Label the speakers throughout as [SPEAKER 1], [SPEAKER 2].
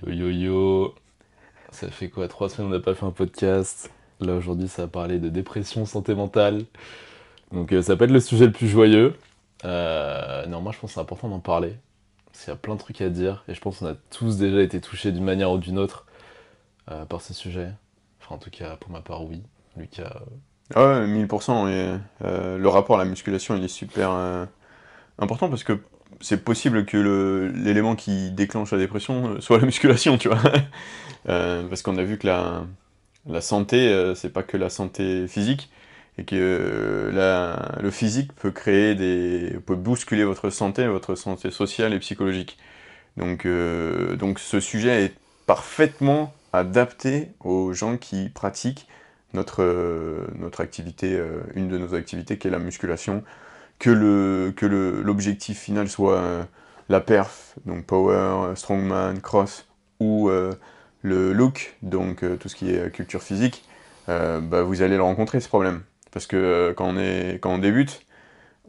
[SPEAKER 1] Yo yo yo, ça fait quoi Trois semaines on n'a pas fait un podcast? Là aujourd'hui ça va parler de dépression, santé mentale. Donc euh, ça peut être le sujet le plus joyeux. Euh, non, moi je pense que c'est important d'en parler. Parce qu'il y a plein de trucs à dire et je pense qu'on a tous déjà été touchés d'une manière ou d'une autre euh, par ce sujet. Enfin en tout cas pour ma part oui. Lucas.
[SPEAKER 2] Ah ouais, 1000%. Et, euh, le rapport à la musculation, il est super euh, important parce que c'est possible que l'élément qui déclenche la dépression euh, soit la musculation, tu vois. Euh, parce qu'on a vu que la, santé, euh, c'est pas que la santé physique, et que euh, le physique peut créer des, peut bousculer votre santé, votre santé sociale et psychologique. Donc, donc ce sujet est parfaitement adapté aux gens qui pratiquent notre, notre activité, une de nos activités qui est la musculation, que le, que l'objectif final soit euh, la perf, donc power, euh, strongman, cross, ou euh, le look, donc tout ce qui est culture physique, bah, vous allez le rencontrer ce problème. Parce que quand, on est, quand on débute,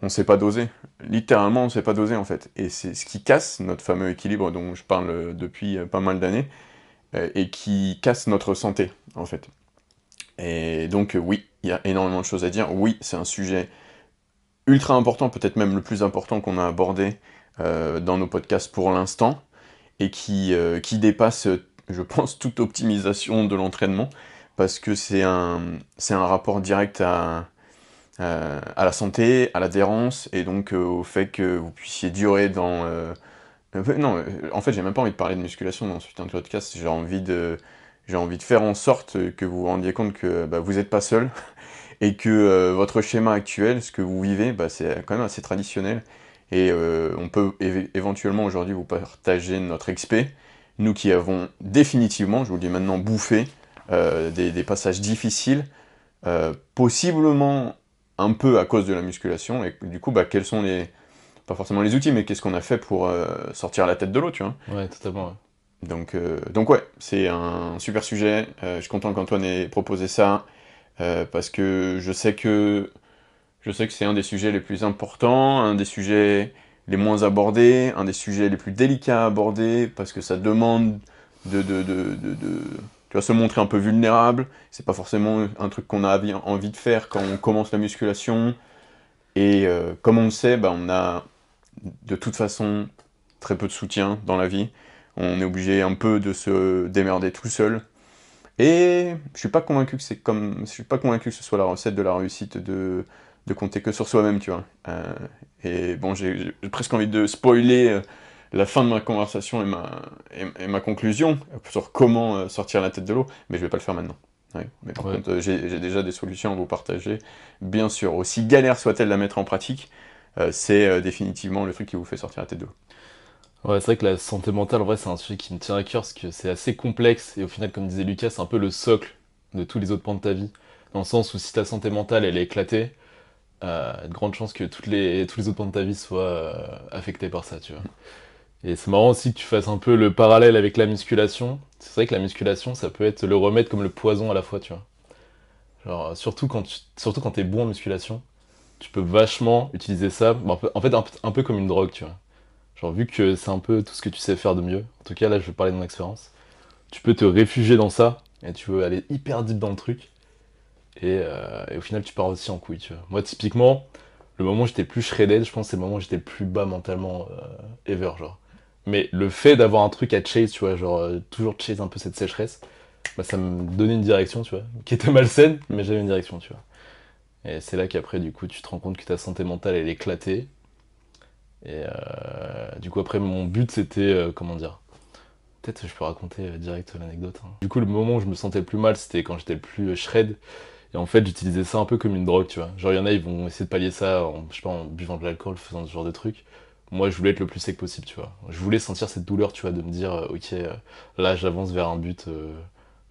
[SPEAKER 2] on ne sait pas doser. Littéralement, on ne sait pas doser en fait. Et c'est ce qui casse notre fameux équilibre dont je parle depuis pas mal d'années, et qui casse notre santé en fait. Et donc, oui, il y a énormément de choses à dire. Oui, c'est un sujet ultra important, peut-être même le plus important qu'on a abordé euh, dans nos podcasts pour l'instant, et qui, euh, qui dépasse, je pense, toute optimisation de l'entraînement, parce que c'est un, rapport direct à, la santé, à l'adhérence, et donc euh, au fait que vous puissiez durer dans... non, en fait, j'ai même pas envie de parler de musculation dans ce putain de podcast, j'ai envie de j'ai envie de faire en sorte que vous vous rendiez compte que bah, vous n'êtes pas seul et que euh, votre schéma actuel, ce que vous vivez, bah, c'est quand même assez traditionnel. Et euh, on peut éve- éventuellement aujourd'hui vous partager notre XP, nous qui avons définitivement, je vous le dis maintenant, bouffé euh, des, des passages difficiles, possiblement un peu à cause de la musculation. Et du coup, bah, quels sont les. Pas forcément les outils, mais qu'est-ce qu'on a fait pour sortir la tête de l'eau, tu vois
[SPEAKER 1] Ouais, totalement. ouais.
[SPEAKER 2] donc, donc ouais, c'est un super sujet. Je suis content qu'Antoine ait proposé ça euh, parce que je sais que je sais que c'est un des sujets les plus importants, un des sujets les moins abordés, un des sujets les plus délicats à aborder parce que ça demande de, de, de, de, tu vois, se montrer un peu vulnérable. C'est pas forcément un truc qu'on a envie- envie de faire quand on commence la musculation. Et euh, comme on le sait, bah, on a de toute façon très peu de soutien dans la vie. On est obligé un peu de se démerder tout seul. Et je suis pas convaincu que c'est comme, je suis pas convaincu que ce soit la recette de la réussite de, de compter que sur soi-même, tu vois. Euh, et bon, j'ai presque envie de spoiler euh, la fin de ma conversation et ma, et, et ma conclusion sur comment euh, sortir la tête de l'eau, mais je vais pas le faire maintenant. Ouais. Mais par
[SPEAKER 1] Ouais.
[SPEAKER 2] contre, j'ai déjà des solutions à vous partager, bien sûr. Aussi galère soit-elle à mettre en pratique, euh, c'est euh, définitivement le truc qui vous fait sortir la tête de l'eau.
[SPEAKER 1] Ouais, c'est vrai que la santé mentale, en vrai, c'est un sujet qui me tient à cœur parce que c'est assez complexe et au final, comme disait Lucas, c'est un peu le socle de tous les autres pans de ta vie. Dans le sens où si ta santé mentale, elle est éclatée, euh, il y a de grandes chances que les, tous les autres pans de ta vie soient euh, affectés par ça, tu vois. Et c'est marrant aussi que tu fasses un peu le parallèle avec la musculation. C'est vrai que la musculation, ça peut être le remède comme le poison à la fois, tu vois. Genre, euh, surtout quand tu, surtout quand t'es bon en musculation, tu peux vachement utiliser ça, en fait, un peu comme une drogue, tu vois. Vu que c'est un peu tout ce que tu sais faire de mieux, en tout cas, là, je vais parler de mon expérience, tu peux te réfugier dans ça, et tu veux aller hyper deep dans le truc, et, euh, au final, tu pars aussi en couille. Moi, typiquement, le moment où j'étais plus shredded, je pense c'est le moment où j'étais plus bas mentalement euh, ever. Mais le fait d'avoir un truc à chase, tu vois, genre, euh, toujours chase un peu cette sécheresse, bah, ça me donnait une direction, tu vois, qui était malsaine, mais j'avais une direction, tu vois. Et c'est là qu'après, du coup, tu te rends compte que ta santé mentale, elle est éclatée, et euh, du coup, après, mon but, c'était, euh, comment dire, peut-être je peux raconter euh, direct l'anecdote. hein. Du coup, le moment où je me sentais le plus mal, c'était quand j'étais le plus shred. Et en fait, j'utilisais ça un peu comme une drogue, tu vois. Genre, il y en a, ils vont essayer de pallier ça en, je sais pas, en buvant de l'alcool, faisant ce genre de trucs. Moi, je voulais être le plus sec possible, tu vois. Je voulais sentir cette douleur, tu vois, de me dire, ok, là, j'avance vers un but,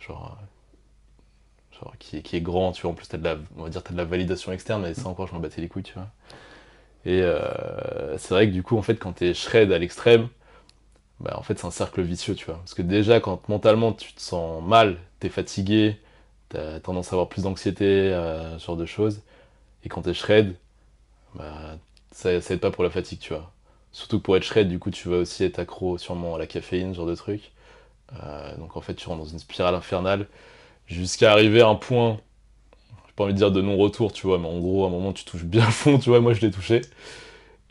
[SPEAKER 1] genre, genre qui, est- qui est grand, tu vois. En plus, t'as de la, on va dire, t'as de la validation externe, mais ça encore, je m'en battais les couilles, tu vois. Et euh, c'est vrai que du coup, en fait, quand t'es shred à l'extrême, bah, en fait, c'est un cercle vicieux, tu vois. Parce que déjà, quand mentalement tu te sens mal, t'es fatigué, t'as tendance à avoir plus d'anxiété, euh, ce genre de choses. Et quand t'es shred, bah, ça, ça aide pas pour la fatigue, tu vois. Surtout que pour être shred, du coup, tu vas aussi être accro sûrement à la caféine, ce genre de truc. Euh, donc en fait, tu rentres dans une spirale infernale jusqu'à arriver à un point, j'ai pas envie de dire de non-retour, tu vois, mais en gros, à un moment, tu touches bien le fond, tu vois, moi je l'ai touché.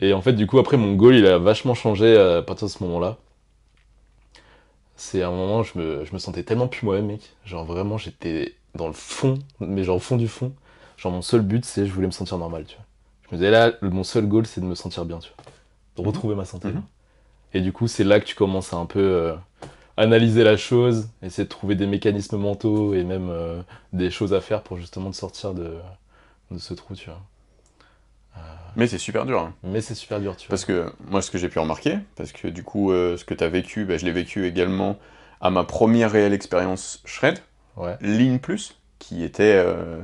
[SPEAKER 1] Et en fait, du coup, après, mon goal, il a vachement changé à partir de ce moment-là. C'est un moment, je me, je me sentais tellement plus moi-même, mec. Genre vraiment, j'étais dans le fond, mais genre au fond du fond. Genre mon seul but, c'est je voulais me sentir normal, tu vois. Je me disais là, mon seul goal, c'est de me sentir bien, tu vois. De retrouver ma santé.
[SPEAKER 2] Mhm.
[SPEAKER 1] Et du coup, c'est là que tu commences à un peu euh, analyser la chose, essayer de trouver des mécanismes mentaux et même euh, des choses à faire pour justement te sortir de, de ce trou, tu vois.
[SPEAKER 2] Mais c'est super dur. hein.
[SPEAKER 1] Mais c'est super dur, tu vois.
[SPEAKER 2] Parce que moi, ce que j'ai pu remarquer, parce que du coup, euh, ce que tu as vécu, bah, je l'ai vécu également à ma première réelle expérience Shred,
[SPEAKER 1] Ouais.
[SPEAKER 2] Ligne Plus, qui était euh,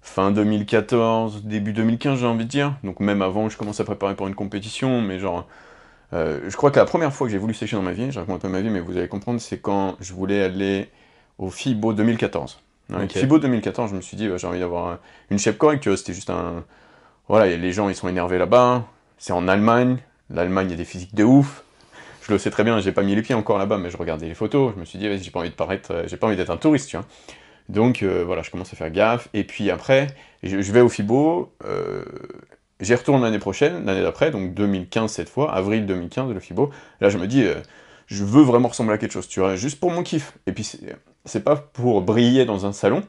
[SPEAKER 2] fin 2014, début 2015, j'ai envie de dire. Donc même avant que je commence à préparer pour une compétition, mais genre. Euh, je crois que la première fois que j'ai voulu sécher dans ma vie, je raconte un peu ma vie, mais vous allez comprendre, c'est quand je voulais aller au FIBO 2014. Ouais,
[SPEAKER 1] Ok.
[SPEAKER 2] FIBO 2014, je me suis dit, bah, j'ai envie d'avoir un- une shape correcte, c'était juste un. Voilà, les gens ils sont énervés là-bas, c'est en Allemagne, l'Allemagne il y a des physiques de ouf. Je le sais très bien, j'ai pas mis les pieds encore là-bas, mais je regardais les photos, je me suis dit, vas-y, j'ai pas envie de paraître, euh, j'ai pas envie d'être un touriste, tu vois. Donc euh, voilà, je commence à faire gaffe, et puis après, je, je vais au FIBO, euh, j'y retourne l'année prochaine, l'année d'après, donc 2015 cette fois, avril 2015, le FIBO. Là, je me dis, euh, je veux vraiment ressembler à quelque chose, tu vois, juste pour mon kiff. Et puis, c'est pas pour briller dans un salon,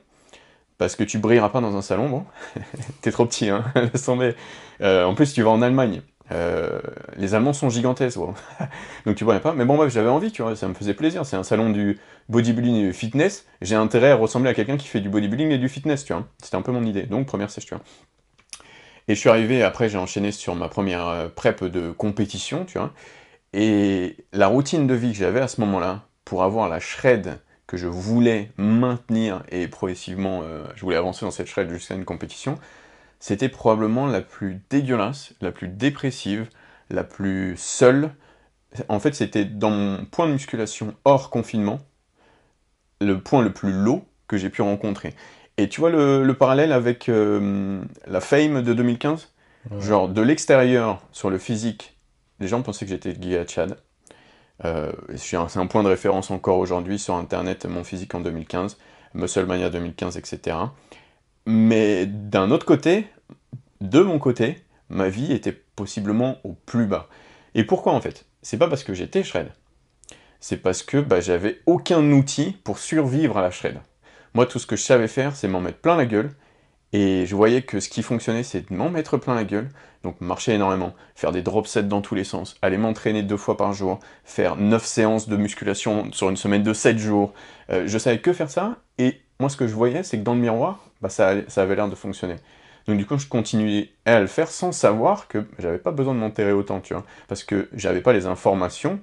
[SPEAKER 2] parce que tu brilleras pas dans un salon, bon. T'es trop petit, hein, laisse. Euh, en plus, tu vas en Allemagne. Euh, les Allemands sont gigantesques, donc tu vois pas. Mais bon, bref, j'avais envie, tu vois, ça me faisait plaisir. C'est un salon du bodybuilding et du fitness. J'ai intérêt à ressembler à quelqu'un qui fait du bodybuilding et du fitness, tu vois. C'était un peu mon idée. Donc, première sèche, tu vois. Et je suis arrivé, après, j'ai enchaîné sur ma première euh, prep de compétition, tu vois. Et la routine de vie que j'avais à ce moment-là, pour avoir la shred que je voulais maintenir et progressivement, euh, je voulais avancer dans cette shred jusqu'à une compétition, c'était probablement la plus dégueulasse, la plus dépressive, la plus seule. En fait, c'était dans mon point de musculation hors confinement, le point le plus low que j'ai pu rencontrer. Et tu vois le, le parallèle avec euh, la Fame de 2015
[SPEAKER 1] Ouais.
[SPEAKER 2] Genre, de l'extérieur, sur le physique, les gens pensaient que j'étais Guy Tchad. Euh, c'est un c'est un point de référence encore aujourd'hui sur Internet, mon physique en 2015, Musclemania 2015, etc. Mais d'un autre côté, de mon côté, ma vie était possiblement au plus bas. Et pourquoi en fait? C'est pas parce que j'étais shred. C'est parce que bah, j'avais aucun outil pour survivre à la shred. Moi, tout ce que je savais faire, c'est m'en mettre plein la gueule. Et je voyais que ce qui fonctionnait, c'est de m'en mettre plein la gueule. Donc marcher énormément, faire des drop sets dans tous les sens, aller m'entraîner deux fois par jour, faire 9 séances de musculation sur une semaine de 7 jours. Euh, je savais que faire ça, et moi ce que je voyais, c'est que dans le miroir, bah, ça avait l'air de fonctionner. Donc du coup, je continuais à le faire sans savoir que j'avais pas besoin de m'enterrer autant, tu vois. Parce que j'avais pas les informations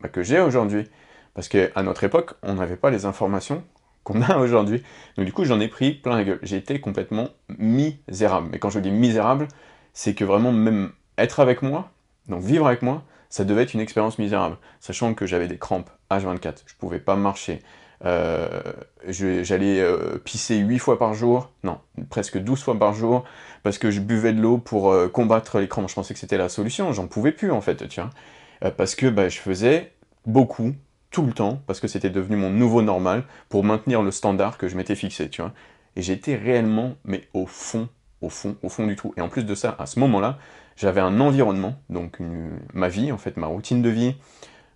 [SPEAKER 2] bah, que j'ai aujourd'hui. Parce qu'à notre époque, on n'avait pas les informations qu'on a aujourd'hui. Donc du coup, j'en ai pris plein la gueule. J'ai été complètement misérable. Mais quand je dis misérable, c'est que vraiment même être avec moi, donc vivre avec moi, ça devait être une expérience misérable. Sachant que j'avais des crampes H24, je pouvais pas marcher. Euh, J'allais euh, pisser 8 fois par jour, non, presque 12 fois par jour, parce que je buvais de l'eau pour euh, combattre les crampes. Je pensais que c'était la solution, j'en pouvais plus en fait, tu vois. Parce que bah, je faisais beaucoup, tout le temps, parce que c'était devenu mon nouveau normal, pour maintenir le standard que je m'étais fixé, tu vois. Et j'étais réellement, mais au fond, au fond, au fond du trou. Et en plus de ça, à ce moment-là, j'avais un environnement, donc ma vie, en fait, ma routine de vie,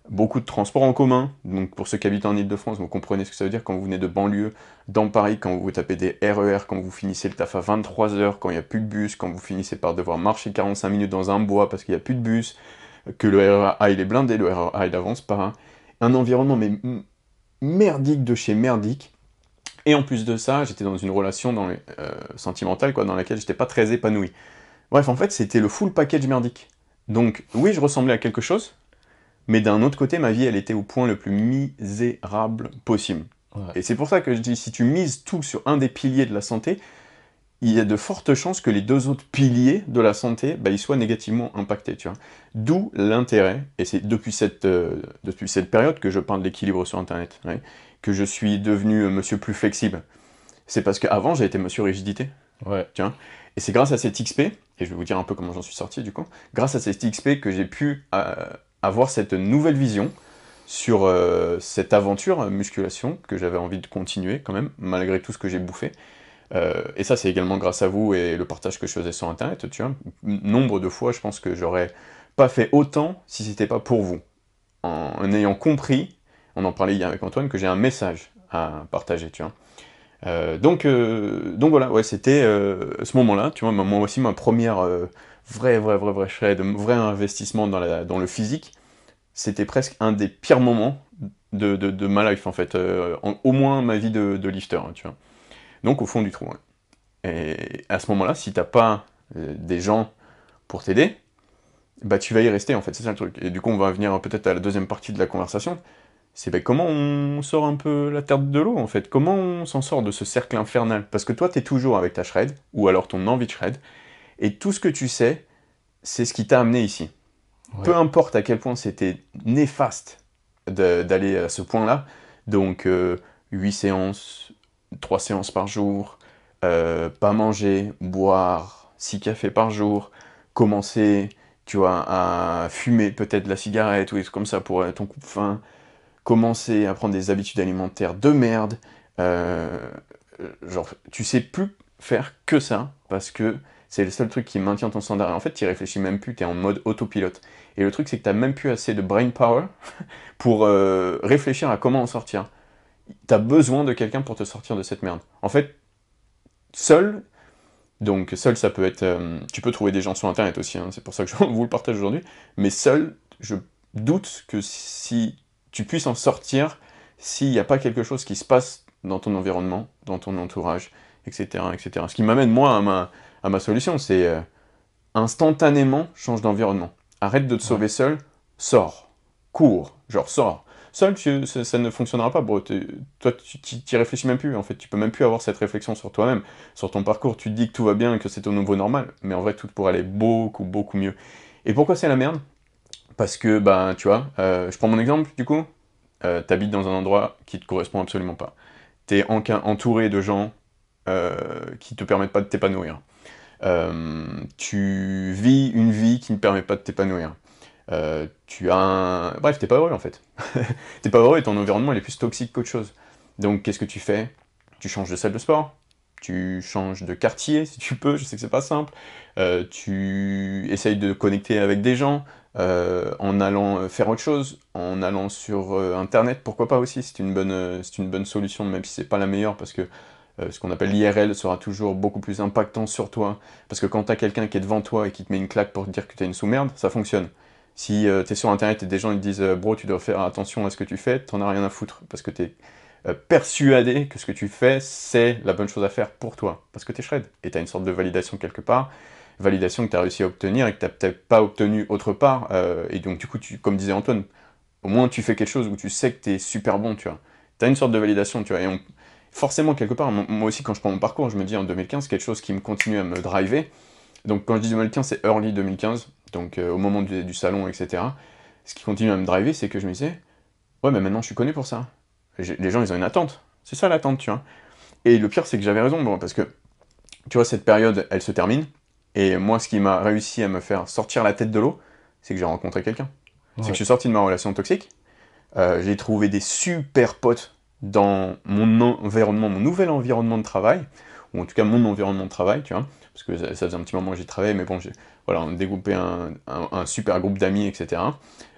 [SPEAKER 2] beaucoup de transports en commun. Donc pour ceux qui habitent en Ile-de-France, vous comprenez ce que ça veut dire quand vous venez de banlieue, dans Paris, quand vous tapez des RER, quand vous finissez le taf à 23h, quand il n'y a plus de bus, quand vous finissez par devoir marcher 45 minutes dans un bois parce qu'il n'y a plus de bus, que le RER A il est blindé, le RER A il avance pas. Un environnement mais merdique de chez merdique. Et en plus de ça, j'étais dans une relation dans les, euh, sentimentale quoi, dans laquelle j'étais pas très épanoui. Bref, en fait, c'était le full package merdique. Donc, oui, je ressemblais à quelque chose, mais d'un autre côté, ma vie, elle était au point le plus misérable possible.
[SPEAKER 1] Ouais.
[SPEAKER 2] Et c'est pour ça que je dis, si tu mises tout sur un des piliers de la santé, il y a de fortes chances que les deux autres piliers de la santé, bah, ils soient négativement impactés, tu vois. D'où l'intérêt, et c'est depuis cette, euh, depuis cette période que je parle de l'équilibre sur Internet, ouais, que je suis devenu euh, monsieur plus flexible. C'est parce qu'avant, j'ai été monsieur rigidité.
[SPEAKER 1] Ouais.
[SPEAKER 2] Et c'est grâce à cet XP, et je vais vous dire un peu comment j'en suis sorti du coup, grâce à cet XP que j'ai pu euh, avoir cette nouvelle vision sur euh, cette aventure musculation que j'avais envie de continuer quand même, malgré tout ce que j'ai bouffé. Euh, et ça, c'est également grâce à vous et le partage que je faisais sur Internet, tu vois. Nombre de fois, je pense que j'aurais pas fait autant si c'était pas pour vous. En, ayant compris, on en parlait hier avec Antoine, que j'ai un message à partager, tu vois. Euh, donc, donc voilà, ouais, c'était ce moment-là, tu vois, moi aussi ma première vrai, vrai, vrai, vrai shred, vrai investissement dans, le physique, c'était presque un des pires moments de, de, ma life, en fait. Euh, au moins ma vie de, de lifter, hein, tu vois. Donc au fond du trou. Et à ce moment-là, si t'as pas euh, des gens pour t'aider, bah tu vas y rester, en fait, c'est ça le truc. Et du coup, on va venir peut-être à la deuxième partie de la conversation. C'est bah, comment on sort un peu la terre de l'eau, en fait? Comment on s'en sort de ce cercle infernal? Parce que toi, t'es toujours avec ta shred, ou alors ton envie de shred, et tout ce que tu sais, c'est ce qui t'a amené ici. Peu importe à quel point c'était néfaste d'aller à ce point-là, donc 8 euh, séances, 3 séances par jour, euh, pas manger, boire 6 cafés par jour, commencer, tu vois, à fumer peut-être la cigarette ou des trucs comme ça pour ton coup de faim, commencer à prendre des habitudes alimentaires de merde, euh, genre, tu sais plus faire que ça, parce que c'est le seul truc qui maintient ton standard. Et en fait, tu réfléchis même plus, tu es en mode autopilote. Et le truc, c'est que tu même plus assez de brain power pour euh, réfléchir à comment en sortir. Tu as besoin de quelqu'un pour te sortir de cette merde. En fait, seul, donc seul, ça peut être... Euh, tu peux trouver des gens sur Internet aussi, hein, c'est pour ça que je vous le partage aujourd'hui. Mais seul, je doute que si tu puisses en sortir, s'il n'y a pas quelque chose qui se passe dans ton environnement, dans ton entourage, etc. etc. Ce qui m'amène, moi, à ma à ma solution, c'est euh, instantanément change d'environnement. Arrête de te sauver seul, sors, cours, genre sors. Seul, ça, ne fonctionnera pas. Toi, tu t'y réfléchis même plus, en fait. Tu peux même plus avoir cette réflexion sur toi-même, sur ton parcours. Tu te dis que tout va bien, que c'est au nouveau normal, mais en vrai, tout pourrait aller beaucoup, beaucoup mieux. Et pourquoi c'est la merde? Parce que, bah, tu vois, euh, je prends mon exemple, du coup. Euh, T'habites dans un endroit qui te correspond absolument pas. T'es entouré de gens euh, qui te permettent pas de t'épanouir. Euh, tu vis une vie qui ne permet pas de t'épanouir. Euh, tu as un... Bref, t'es pas heureux en fait. t'es pas heureux et ton environnement il est plus toxique qu'autre chose. Donc qu'est-ce que tu fais? Tu changes de salle de sport, tu changes de quartier si tu peux, je sais que c'est pas simple, euh, tu essayes de connecter avec des gens, en allant faire autre chose, en allant sur internet, pourquoi pas aussi, c'est une, bonne, une bonne solution, même si c'est pas la meilleure, parce que euh, ce qu'on appelle l'IRL sera toujours beaucoup plus impactant sur toi, parce que quand tu as quelqu'un qui est devant toi et qui te met une claque pour te dire que tu es une sous-merde, ça fonctionne. Si euh, tu es sur internet et des gens te disent euh, bro tu dois faire attention à ce que tu fais, t'en as rien à foutre, parce que tu es persuadé que ce que tu fais c'est la bonne chose à faire pour toi, parce que tu es shred, et tu as une sorte de validation quelque part, validation que tu as réussi à obtenir et que tu n'as peut-être pas obtenu autre part, et donc du coup, tu, comme disait Antoine, au moins tu fais quelque chose où tu sais que tu es super bon, tu as une sorte de validation, tu vois, et forcément, quelque part, moi aussi, quand je prends mon parcours, je me dis en 2015, quelque chose qui me continue à me driver. Donc, quand je dis 2015, c'est early 2015, donc euh, au moment du, salon, etc. Ce qui continue à me driver, c'est que je me disais, ouais, mais maintenant, je suis connu pour ça. Les gens, ils ont une attente. C'est ça l'attente, tu vois. Et le pire, c'est que j'avais raison, bon, parce que, tu vois, cette période, elle se termine. Et moi, ce qui m'a réussi à me faire sortir la tête de l'eau, c'est que j'ai rencontré quelqu'un. C'est que je suis sorti de ma relation toxique. Euh, j'ai trouvé des super potes dans mon environnement, mon nouvel environnement de travail, ou en tout cas mon environnement de travail, tu vois, parce que ça, faisait un petit moment que j'y travaillais, mais bon, voilà, on a dégroupé un, un, super groupe d'amis, etc.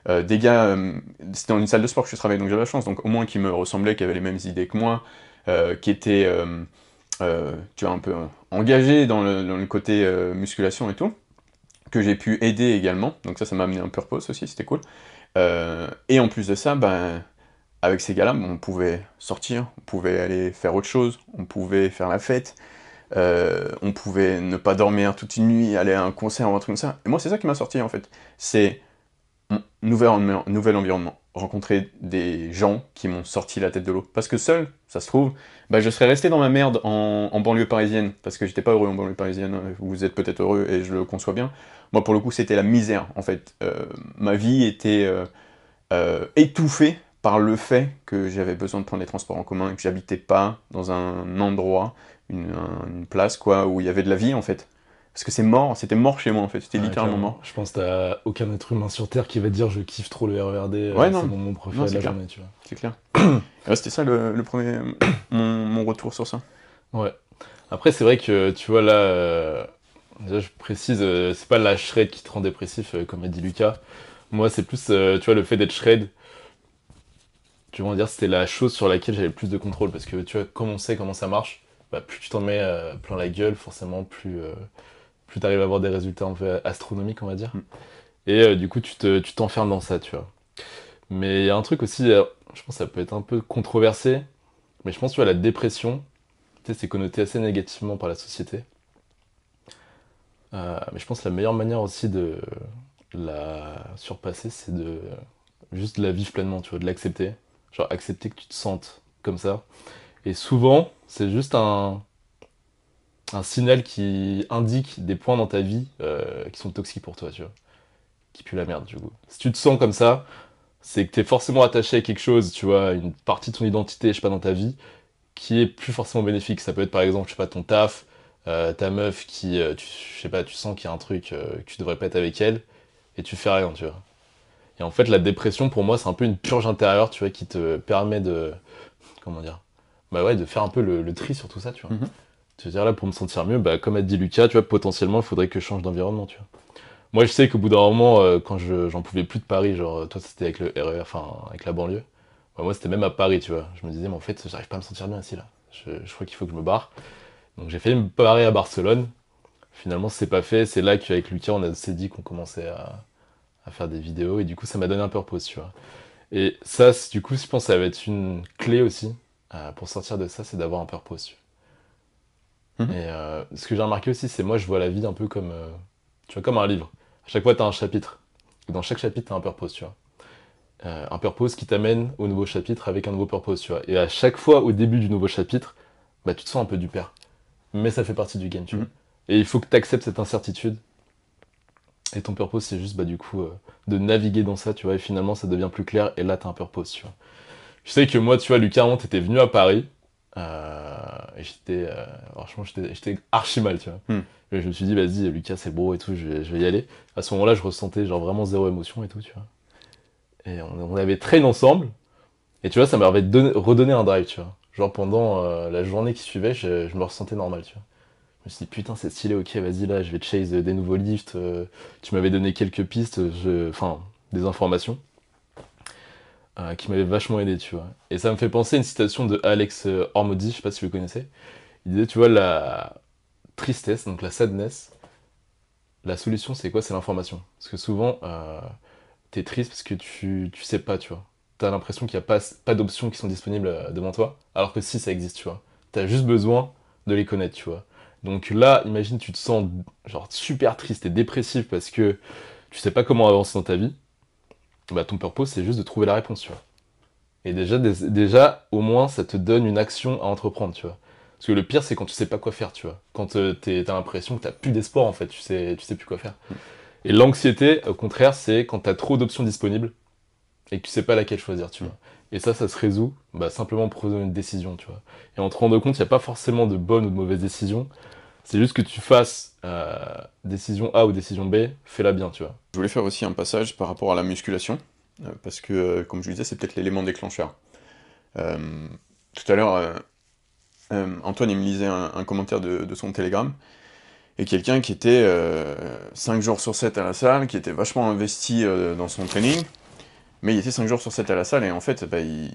[SPEAKER 2] Euh, des gars, euh, c'était dans une salle de sport que je travaillais, donc j'avais la chance, donc au moins qui me ressemblaient, qui avaient les mêmes idées que moi, euh, qui étaient, tu vois, un peu engagés dans le, dans le côté musculation et tout, que j'ai pu aider également, donc ça, ça m'a amené un purpose aussi, c'était cool. et en plus de ça, ben avec ces gars-là, on pouvait sortir, on pouvait aller faire autre chose, on pouvait faire la fête, euh, on pouvait ne pas dormir toute une nuit, aller à un concert ou un truc comme ça. Et moi, c'est ça qui m'a sorti, en fait. C'est nouvel, nouvel environnement. Rencontrer des gens qui m'ont sorti la tête de l'eau. Parce que seul, ça se trouve, bah, je serais resté dans ma merde en, banlieue parisienne, parce que j'étais pas heureux en banlieue parisienne, vous êtes peut-être heureux, et je le conçois bien. Moi, pour le coup, c'était la misère, en fait. Euh, ma vie était euh, étouffée par le fait que j'avais besoin de prendre les transports en commun et que j'habitais pas dans un endroit, une, place quoi, où il y avait de la vie en fait. Parce que c'est mort, c'était mort chez moi en fait, c'était littéralement mort.
[SPEAKER 1] Je pense que t'as aucun être humain sur Terre qui va te dire je kiffe trop le RERD, euh,
[SPEAKER 2] Ouais,
[SPEAKER 1] c'est
[SPEAKER 2] non.
[SPEAKER 1] mon moment préféré de
[SPEAKER 2] c'est
[SPEAKER 1] la
[SPEAKER 2] clair.
[SPEAKER 1] journée, tu vois.
[SPEAKER 2] C'est clair. Ouais, c'était ça le, le premier, mon, mon retour sur ça.
[SPEAKER 1] Ouais. Après, c'est vrai que, tu vois, là, euh, déjà, je précise, euh, c'est pas la shred qui te rend dépressif, euh, comme a dit Lucas. Moi, c'est plus, euh, tu vois, le fait d'être shred, tu vas dire, c'était la chose sur laquelle j'avais le plus de contrôle, parce que, tu vois, comme on sait comment ça marche, bah, plus tu t'en mets euh, plein la gueule, forcément, plus, euh, plus tu arrives à avoir des résultats un peu astronomiques, on va dire.
[SPEAKER 2] Mm.
[SPEAKER 1] Et euh, du coup, tu te, tu t'enfermes dans ça, tu vois. Mais il y a un truc aussi, je pense que ça peut être un peu controversé, mais je pense, tu vois, la dépression, tu sais, c'est connoté assez négativement par la société. Mais je pense que la meilleure manière aussi de la surpasser, c'est de juste la vivre pleinement, tu vois, de l'accepter. Genre accepter que tu te sentes comme ça. Et souvent, c'est juste un, signal qui indique des points dans ta vie euh, qui sont toxiques pour toi, tu vois. Qui puent la merde, du coup. Si tu te sens comme ça, c'est que tu es forcément attaché à quelque chose, tu vois, une partie de ton identité, je sais pas, dans ta vie, qui est plus forcément bénéfique. Ça peut être par exemple, je sais pas, ton taf, euh, ta meuf qui, euh, tu, je sais pas, tu sens qu'il y a un truc que tu devrais pas être avec elle, et tu fais rien, tu vois. Et en fait, la dépression, pour moi, c'est un peu une purge intérieure, tu vois, qui te permet de, comment dire, bah ouais, de faire un peu le, le tri sur tout ça, tu vois.
[SPEAKER 2] Mhm.
[SPEAKER 1] Tu veux dire, là, pour me sentir mieux, bah, comme a dit Lucas, tu vois, potentiellement, il faudrait que je change d'environnement, tu vois. Moi, je sais qu'au bout d'un moment, euh, quand je, j'en pouvais plus de Paris, genre, toi, c'était avec le RER, enfin, avec la banlieue. Bah, moi, c'était même à Paris, tu vois. Je me disais, mais en fait, j'arrive pas à me sentir bien ici, là. Je, je crois qu'il faut que je me barre. Donc, j'ai failli me barrer à Barcelone. Finalement, c'est pas fait. C'est là qu'avec Lucas, on a- s'est dit qu'on commençait à, à faire des vidéos. Et du coup, ça m'a donné un purpose, tu vois. Et ça, du coup, je pense que ça va être une clé aussi euh, pour sortir de ça, c'est d'avoir un purpose.
[SPEAKER 2] Mhm.
[SPEAKER 1] Et euh, ce que j'ai remarqué aussi, c'est moi, je vois la vie un peu comme, euh, tu vois, comme un livre. À chaque fois, tu as un chapitre. Et dans chaque chapitre, tu as un purpose, tu vois. Un purpose qui t'amène au nouveau chapitre avec un nouveau purpose, tu vois. Et à chaque fois, au début du nouveau chapitre, bah, tu te sens un peu du père. Mais ça fait partie du game, tu vois.
[SPEAKER 2] Mhm.
[SPEAKER 1] Et il faut que tu acceptes cette incertitude. Et ton purpose, c'est juste, bah, du coup, de naviguer dans ça, tu vois. Et finalement, ça devient plus clair. Et là, tu as un purpose, tu vois. Je sais que moi, tu vois, Lucas, on t'étais venu à Paris. euh, et j'étais, euh, franchement, j'étais archi mal, tu vois.
[SPEAKER 2] Hmm.
[SPEAKER 1] Et je me suis dit, vas-y, Lucas, c'est beau et tout, je vais, je vais y aller. À ce moment-là, je ressentais genre vraiment zéro émotion et tout, tu vois. Et on, on avait traîné ensemble. Et tu vois, ça m'avait donné- redonné un drive, tu vois. Genre pendant euh, la journée qui suivait, je, je me ressentais normal, tu vois. Je me suis dit, putain, c'est stylé, ok, vas-y, là, je vais te chase des nouveaux lifts. tu m'avais donné quelques pistes, enfin, des informations euh, qui m'avaient vachement aidé, tu vois. Et ça me fait penser à une citation de Alex euh, Hormody, je sais pas si vous le connaissez. Il disait, tu vois, la tristesse, donc la sadness, la solution, c'est quoi? C'est l'information. Parce que souvent, euh, t'es triste parce que tu, tu sais pas, tu vois. T'as l'impression qu'il n'y a pas, pas d'options qui sont disponibles euh, devant toi, alors que si, ça existe, tu vois. T'as juste besoin de les connaître, tu vois. Donc là, imagine, tu te sens genre super triste et dépressif parce que tu sais pas comment avancer dans ta vie. Bah, ton purpose, c'est juste de trouver la réponse, tu vois. Et déjà, déjà, au moins, ça te donne une action à entreprendre, tu vois. Parce que le pire, c'est quand tu sais pas quoi faire, tu vois. Quand euh, t'as l'impression que t'as plus d'espoir, en fait, tu sais, tu sais plus quoi faire. Et l'anxiété, au contraire, c'est quand t'as trop d'options disponibles et que tu sais pas laquelle choisir, tu vois. Et ça, ça se résout bah, simplement en prenant une décision, tu vois. Et en te rendant compte, il n'y a pas forcément de bonne ou de mauvaise décision. C'est juste que tu fasses euh, décision A ou décision B, fais-la bien, tu vois.
[SPEAKER 2] Je voulais faire aussi un passage par rapport à la musculation, euh, parce que, euh, comme je disais, c'est peut-être l'élément déclencheur. Tout à l'heure, Antoine, il me lisait un, commentaire de, son Telegram, et quelqu'un qui était 5 jours sur 7 à la salle, qui était vachement investi dans son training, mais il était 5 jours sur 7 à la salle, et en fait, bah, il,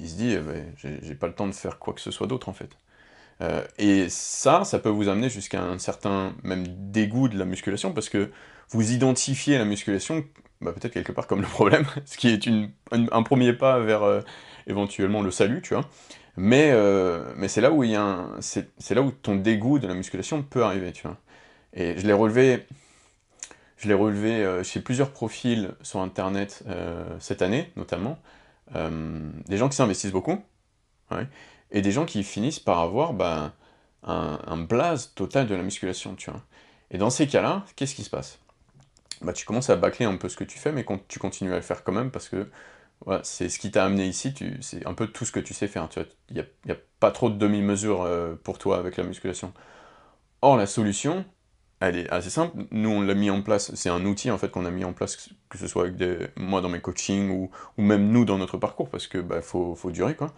[SPEAKER 2] se- dit, j'ai j'ai pas le temps de faire quoi que ce soit d'autre, en fait. Euh, et ça, ça peut vous amener jusqu'à un certain même dégoût de la musculation, parce que vous identifiez la musculation bah, peut-être quelque part comme le problème, ce qui est un, premier pas vers euh, éventuellement le salut, tu vois. Mais, euh, mais c'est là où il y a un, c'est, là où ton dégoût de la musculation peut arriver, tu vois. Et je l'ai relevé, je l'ai relevé chez plusieurs profils sur Internet cette année, notamment. Des gens qui s'investissent beaucoup, et des gens qui finissent par avoir bah, un, blaze total de la musculation, tu vois. Et dans ces cas-là, qu'est-ce qui se passe? Bah, tu commences à bâcler un peu ce que tu fais, mais tu continues à le faire quand même parce que c'est ce qui t'a amené ici, c'est un peu tout ce que tu sais faire. Il n'y a, pas trop de demi-mesure euh, pour toi avec la musculation. Or, la solution, elle est assez simple. Nous, on l'a mis en place, c'est un outil en fait qu'on a mis en place, que ce soit avec moi dans mes coachings ou, ou même nous dans notre parcours, parce que bah, faut, faut durer quoi.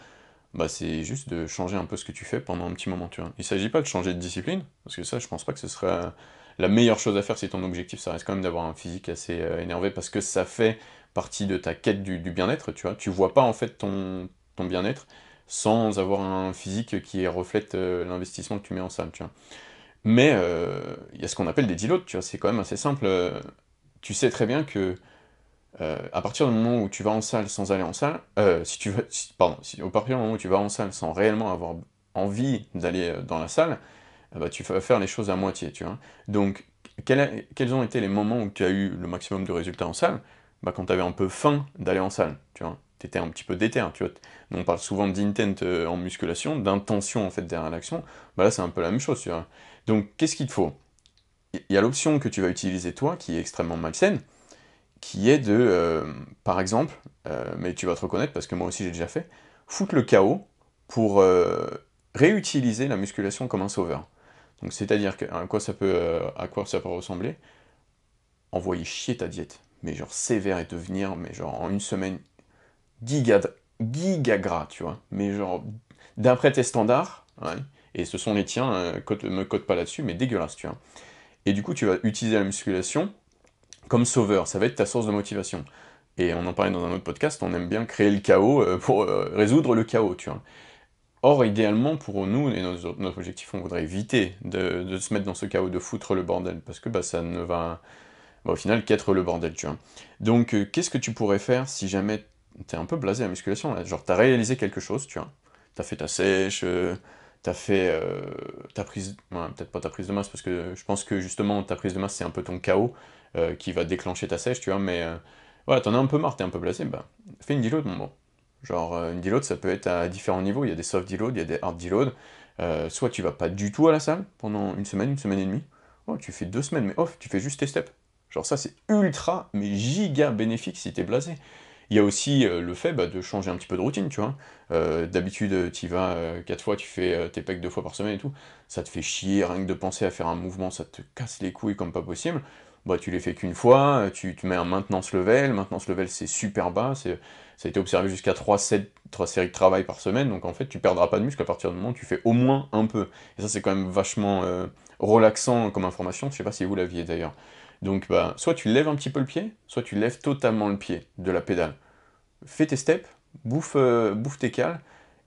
[SPEAKER 2] Bah, c'est juste de changer un peu ce que tu fais pendant un petit moment, tu vois. Il s'agit pas de changer de discipline, parce que ça, je pense pas que ce serait la meilleure chose à faire si ton objectif, ça reste quand même d'avoir un physique assez euh, énervé, parce que ça fait partie de ta quête du, bien-être, tu vois. Tu vois pas en fait ton, ton bien-être sans avoir un physique qui reflète euh, l'investissement que tu mets en salle, tu vois. Mais euh, il y a ce qu'on appelle des deloads, tu vois, c'est quand même assez simple. euh, tu sais très bien que euh, à partir du moment où tu vas en salle sans aller en salle, euh, si tu pardon, si, au partir du moment où tu vas en salle sans réellement avoir envie d'aller euh, dans la salle, bah, tu vas faire les choses à moitié, tu vois. Donc, quel quels ont été les moments où tu as eu le maximum de résultats en salle? Bah, quand tu avais un peu faim d'aller en salle, tu vois. Étais un petit peu déter, tu vois. On parle souvent d'intent en musculation, d'intention en fait derrière l'action. Bah là, c'est un peu la même chose, tu vois. Donc, qu'est-ce qu'il te faut? Il y a l'option que tu vas utiliser toi, qui est extrêmement malsaine, qui est de, euh, par exemple, euh, mais tu vas te reconnaître parce que moi aussi j'ai déjà fait, foutre le chaos pour euh, réutiliser la musculation comme un sauveur. Donc c'est-à-dire à quoi ça peut, à quoi ça peut ressembler? Envoyer chier ta diète, mais genre sévère et devenir, mais genre en une semaine, giga, gras, tu vois, mais genre d'après tes standards, et ce sont les tiens, cote- me code pas là-dessus, mais dégueulasse, tu vois. Et du coup, tu vas utiliser la musculation comme sauveur, ça va être ta source de motivation. Et on en parlait dans un autre podcast, on aime bien créer le chaos euh, pour euh, résoudre le chaos, tu vois. Or, idéalement, pour nous, et notre, objectif, on voudrait éviter de, se mettre dans ce chaos, de foutre le bordel, parce que bah, ça ne va, bah, au final, qu'être le bordel, tu vois. Donc, euh, qu'est-ce que tu pourrais faire si jamais t'es un peu blasé à la musculation, là? Genre, t'as réalisé quelque chose, tu vois. T'as fait ta sèche, t'as fait euh, ta prise... peut-être pas ta prise de masse, parce que je pense que, justement, ta prise de masse, c'est un peu ton chaos euh, qui va déclencher ta sèche, tu vois, mais... euh, voilà, t'en as un peu marre, t'es un peu blasé, bah, fais une deload, mon bon. Genre, euh, une deload, ça peut être à différents niveaux. Il y a des soft deloads, il y a des hard deloads. Euh, soit tu vas pas du tout à la salle pendant une semaine, une semaine et demie. Oh, tu fais deux semaines, mais off, tu fais juste tes steps. Genre, ça, c'est ultra, mais giga bénéfique si t'es blasé. Il y a aussi le fait bah, de changer un petit peu de routine, tu vois. D'habitude, tu vas quatre fois, tu fais tes pecs deux fois par semaine et tout. Ça te fait chier, rien que de penser à faire un mouvement, ça te casse les couilles comme pas possible. Bah, tu les fais qu'une fois, tu, tu mets un maintenance level. Maintenance level, c'est super bas. ça a été observé jusqu'à 3, 7, 3 séries de travail par semaine, donc en fait tu perdras pas de muscle à partir du moment où tu fais au moins un peu. Et ça c'est quand même vachement euh, relaxant comme information, je sais pas si vous l'aviez d'ailleurs. Donc bah, soit tu lèves un petit peu le pied, soit tu lèves totalement le pied de la pédale. Fais tes steps, bouffe, euh, bouffe tes cales,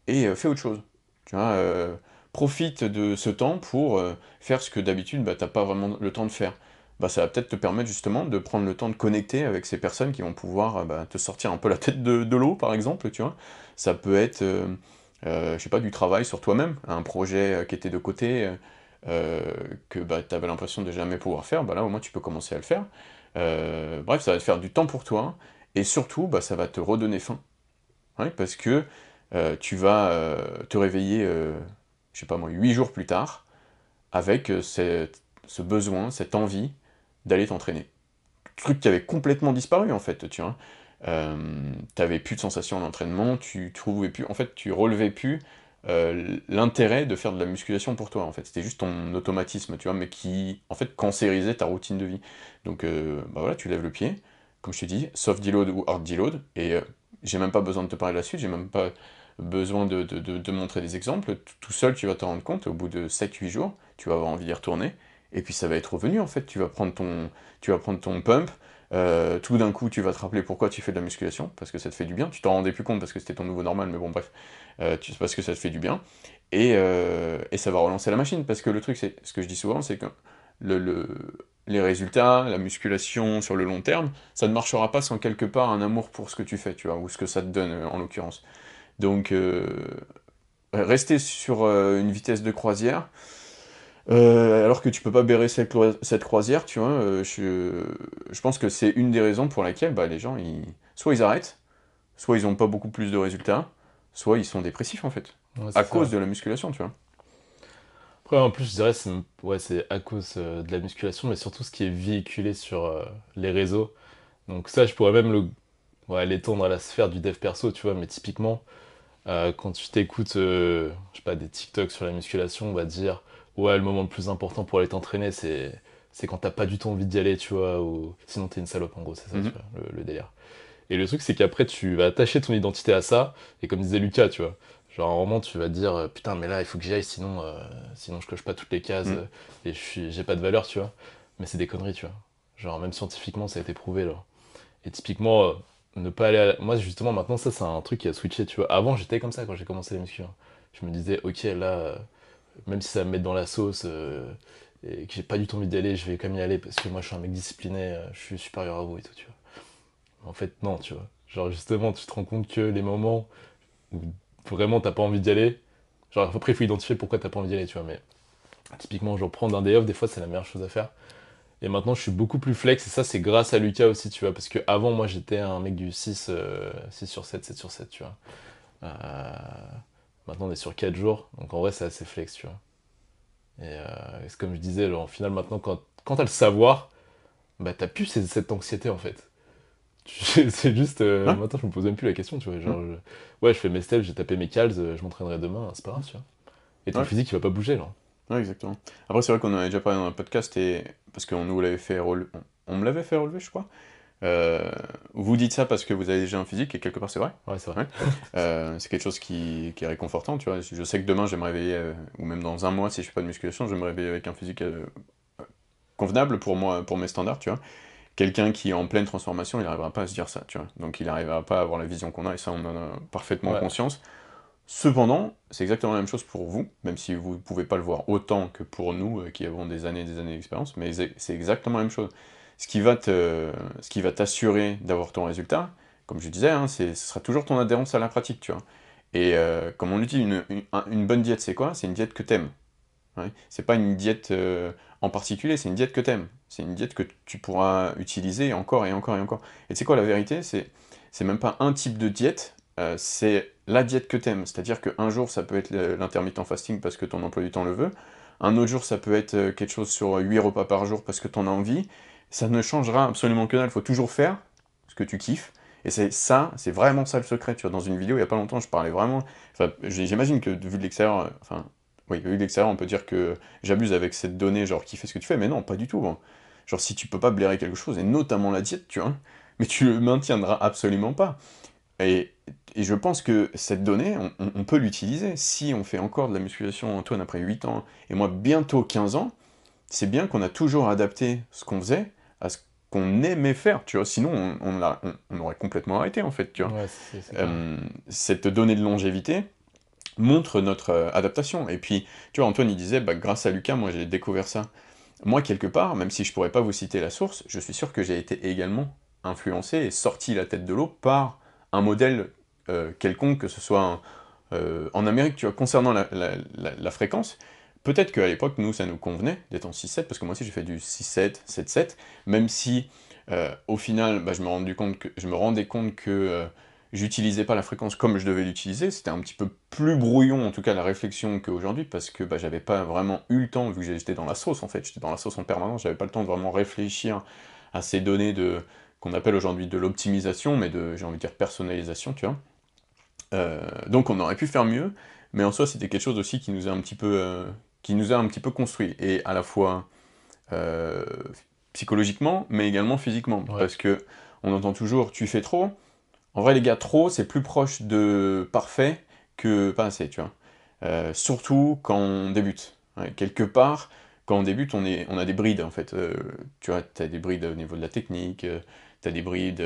[SPEAKER 2] et euh, fais autre chose. Tu vois, euh, profite de ce temps pour euh, faire ce que d'habitude bah, t'as pas vraiment le temps de faire bah, ça va peut-être te permettre justement de prendre le temps de connecter avec ces personnes qui vont pouvoir euh, bah, te sortir un peu la tête de, l'eau, par exemple, tu vois. Ça peut être, euh, euh, je sais pas, du travail sur toi-même, un projet qui était de côté, que bah, tu avais l'impression de jamais pouvoir faire, bah là au moins tu peux commencer à le faire. Bref, ça va te faire du temps pour toi, et surtout, bah, ça va te redonner faim. Parce que tu vas te réveiller, je sais pas moi, 8 jours plus tard, avec cette- ce besoin, cette envie d'aller t'entraîner. Truc qui avait complètement disparu en fait, tu vois. Euh, t'avais plus de sensation d'entraînement, tu trouvais plus, en fait, tu relevais plus euh, l'intérêt de faire de la musculation pour toi, en fait. C'était juste ton automatisme, tu vois, mais qui, en fait, cancérisait ta routine de vie. Donc, euh, bah voilà, tu lèves le pied, comme je te dis, soft deload ou hard deload, et j'ai même pas besoin de te parler de la suite, j'ai même pas besoin de, de, montrer des exemples. Tout seul, tu vas te rendre compte, au bout de 7-8 jours, tu vas avoir envie d'y retourner, et puis ça va être revenu, en fait. Tu vas prendre ton, tu vas prendre ton pump, euh, tout d'un coup, tu vas te rappeler pourquoi tu fais de la musculation, parce que ça te fait du bien. Tu t'en rendais plus compte parce que c'était ton nouveau normal, mais bon, bref, euh, tu- parce que ça te fait du bien. Et, euh, et ça va relancer la machine, parce que le truc, c'est ce que je dis souvent, c'est que le, le- les résultats, la musculation sur le long terme, ça ne marchera pas sans quelque part un amour pour ce que tu fais, tu vois, ou ce que ça te donne euh, en l'occurrence. Donc, rester sur une vitesse de croisière, euh, alors que tu peux pas bérer cette, croi- cette croisière, tu vois, euh, je, je pense que c'est une des raisons pour laquelle bah, les gens, ils, soit ils arrêtent, soit ils ont pas beaucoup plus de résultats, soit ils sont dépressifs en fait,
[SPEAKER 1] Ouais,
[SPEAKER 2] à
[SPEAKER 1] ça.
[SPEAKER 2] cause de la musculation, tu vois.
[SPEAKER 1] Après, en plus, je dirais c'est ouais, à cause euh, de la musculation, mais surtout ce qui est véhiculé sur les réseaux. Donc ça, je pourrais même le, ouais, l'étendre à la sphère du dev perso, tu vois, mais typiquement, quand tu t'écoutes, je sais pas, des TikTok sur la musculation, on va dire, ouais, le moment le plus important pour aller t'entraîner, c'est c'est quand t'as pas du tout envie d'y aller, tu vois, ou sinon t'es une salope, en gros, c'est ça,
[SPEAKER 2] Mhm.
[SPEAKER 1] tu vois, le, le délire. Et le truc, c'est qu'après, tu vas attacher ton identité à ça, et comme disait Lucas, tu vois, genre, à un moment, tu vas te dire, putain, mais là, il faut que j'y aille, sinon, euh, sinon je coche pas toutes les cases,
[SPEAKER 2] Mhm.
[SPEAKER 1] euh, et je suis, j'ai pas de valeur, tu vois. Mais c'est des conneries, tu vois. Genre, même scientifiquement, ça a été prouvé, là. Et typiquement, euh, ne pas aller à la- Moi, justement, maintenant, ça, c'est un truc qui a switché, tu vois. Avant, j'étais comme ça quand j'ai commencé la muscu. hein. Je me disais, ok, là, même si ça va me met dans la sauce euh, et que j'ai pas du tout envie d'y aller, je vais quand même y aller parce que moi, je suis un mec discipliné, euh, je suis supérieur à vous et tout, tu vois. En fait, non, tu vois. Genre, justement, tu te rends compte que les moments où vraiment t'as pas envie d'y aller, genre, après, il faut identifier pourquoi t'as pas envie d'y aller, tu vois. Mais typiquement, genre, prendre un day off, des fois, c'est la meilleure chose à faire. Et maintenant, je suis beaucoup plus flex, et ça, c'est grâce à Lucas aussi, tu vois. Parce que avant moi, j'étais un mec du 6, euh, 6 sur 7, 7 sur 7, tu vois. Maintenant, on est sur 4 jours, donc en vrai, c'est assez flex, tu vois. Et euh, c'est comme je disais, genre, au final, maintenant, quand, quand t'as le savoir, bah, t'as plus cette anxiété, en fait. C'est juste. euh,
[SPEAKER 2] Ouais.
[SPEAKER 1] Maintenant, je me pose même plus la question, tu vois. Genre, je- ouais, je fais mes steps, j'ai tapé mes cals, euh, je m'entraînerai demain, c'est pas grave, tu vois. Et ton
[SPEAKER 2] Ouais.
[SPEAKER 1] physique, il va pas bouger, là.
[SPEAKER 2] Ouais, exactement. Après, c'est vrai qu'on en avait déjà parlé dans un podcast, et... parce qu'on nous l'avait fait relever, on me l'avait fait relever, je crois. Euh, Vous dites ça parce que vous avez déjà un physique, et quelque part, c'est vrai.
[SPEAKER 1] Ouais, c'est vrai.
[SPEAKER 2] Ouais. Euh, c'est quelque chose qui, qui est réconfortant, tu vois. Je sais que demain, je vais me réveiller, euh, ou même dans un mois, si je fais pas de musculation, je vais me réveiller avec un physique convenable pour moi, pour mes standards, tu vois. Quelqu'un qui est en pleine transformation, il n'arrivera pas à se dire ça, tu vois. Donc il n'arrivera pas à avoir la vision qu'on a, et ça, on en a parfaitement
[SPEAKER 1] Ouais.
[SPEAKER 2] conscience. Cependant, c'est exactement la même chose pour vous, même si vous ne pouvez pas le voir autant que pour nous, qui avons des années et des années d'expérience, mais c'est exactement la même chose. Ce qui va t'assurer d'avoir ton résultat, comme je disais, hein, ce sera toujours ton adhérence à la pratique, tu vois. Et euh, comme on le dit, une, une, un- une bonne diète, c'est quoi? C'est une diète que t'aimes. Ouais. C'est pas une diète euh, en particulier, c'est une diète que t'aimes. C'est une diète que tu pourras utiliser encore et encore et encore. Et tu sais quoi, la vérité, c'est c'est même pas un type de diète, euh, c'est la diète que t'aimes. C'est-à-dire qu'un jour, ça peut être l'intermittent fasting parce que ton emploi du temps le veut. Un autre jour, ça peut être quelque chose sur 8 repas par jour parce que t'en as envie. Ça ne changera absolument que dalle. Il faut toujours faire ce que tu kiffes. Et c'est ça, c'est vraiment ça le secret. Tu vois, dans une vidéo, il y a pas longtemps, je parlais vraiment. Enfin, j'imagine que vu de l'extérieur, euh, enfin, oui, vu de on peut dire que j'abuse avec cette donnée, genre qui fait ce que tu fais, mais non, pas du tout. Genre, si tu peux pas blairer quelque chose, et notamment la diète, tu vois, mais tu le maintiendras absolument pas. Et, et je pense que cette donnée, on, on- on peut l'utiliser. Si on fait encore de la musculation, Antoine, après 8 ans, et moi bientôt 15 ans, c'est bien qu'on a toujours adapté ce qu'on faisait à ce qu'on aimait faire, tu vois. Sinon, on, on, l'a- on- on aurait complètement arrêté, en fait, tu vois.
[SPEAKER 1] Ouais.
[SPEAKER 2] Euh, cette donnée de longévité montre notre euh, adaptation. Et puis, tu vois, Antoine, il disait, bah, grâce à Lucas, moi, j'ai découvert ça. Moi, quelque part, même si je pourrais pas vous citer la source, je suis sûr que j'ai été également influencé et sorti la tête de l'eau par un modèle euh, quelconque, que ce soit un- en Amérique, tu vois, concernant la, la- la- la fréquence. Peut-être qu'à l'époque, nous, ça nous convenait d'être en 6-7, parce que moi aussi, j'ai fait du 6-7, 7-7, même si, euh, au final, bah, je, me rendu compte que, je me rendais compte que euh, j'utilisais pas la fréquence comme je devais l'utiliser, c'était un petit peu plus brouillon, en tout cas, la réflexion qu'aujourd'hui, parce que bah, j'avais pas vraiment eu le temps, vu que j'étais dans la sauce, en fait, j'étais dans la sauce en permanence, j'avais pas le temps de vraiment réfléchir à ces données de qu'on appelle aujourd'hui de l'optimisation, mais de, j'ai envie de dire, personnalisation, tu vois. Euh, donc on aurait pu faire mieux, mais en soi, c'était quelque chose aussi qui nous a un petit peu, qui nous a un petit peu construit, et à la fois euh, psychologiquement, mais également physiquement,
[SPEAKER 1] Ouais.
[SPEAKER 2] parce que on entend toujours tu fais trop. En vrai, les gars, trop, c'est plus proche de parfait que pas assez, tu vois. Euh, surtout quand on débute. Ouais, quelque part, quand on débute, on, est, on a des brides, en fait. Euh, tu vois, tu as des brides au niveau de la technique, tu as des brides...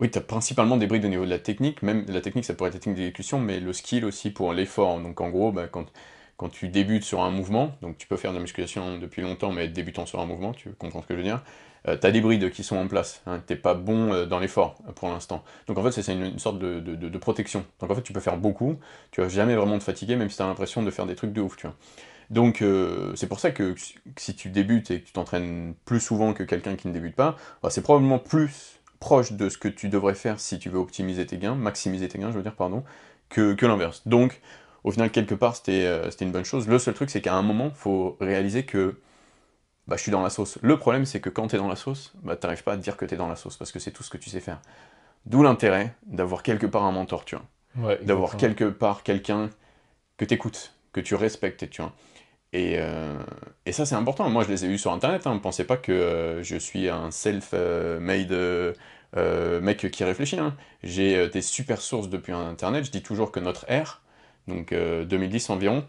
[SPEAKER 2] Oui, tu as principalement des brides au niveau de la technique, même la technique, ça pourrait être la technique d'exécution, mais le skill aussi pour l'effort. Donc en gros, bah, quand, quand tu débutes sur un mouvement, donc tu peux faire de la musculation depuis longtemps, mais être débutant sur un mouvement, tu comprends ce que je veux dire, tu as des brides qui sont en place, hein, t'es pas bon euh, dans l'effort euh, pour l'instant. Donc en fait, c'est une, une sorte de, protection. Donc en fait, tu peux faire beaucoup, tu vas jamais vraiment te fatiguer, même si tu as l'impression de faire des trucs de ouf, tu vois. Donc euh, c'est pour ça que, que si tu débutes et que tu t'entraînes plus souvent que quelqu'un qui ne débute pas, bah, c'est probablement plus proche de ce que tu devrais faire si tu veux optimiser tes gains, maximiser tes gains, je veux dire, pardon, que, que l'inverse. Donc, au final, quelque part, c'était euh, c'était une bonne chose. Le seul truc, c'est qu'à un moment, faut réaliser que bah, je suis dans la sauce. Le problème, c'est que quand tu es dans la sauce, bah, t'arrives pas à te dire que tu es dans la sauce, parce que c'est tout ce que tu sais faire. D'où l'intérêt d'avoir quelque part un mentor, tu vois
[SPEAKER 1] Ouais,
[SPEAKER 2] d'avoir quelque part quelqu'un que t'écoutes, que tu respectes, tu vois. Et, euh, et ça, c'est important. Moi, je les ai eus sur Internet. Hein. Ne pensez pas que euh, je suis un self-made mec qui réfléchit. Hein. J'ai des super sources depuis Internet. Je dis toujours que notre ère, donc 2010 environ,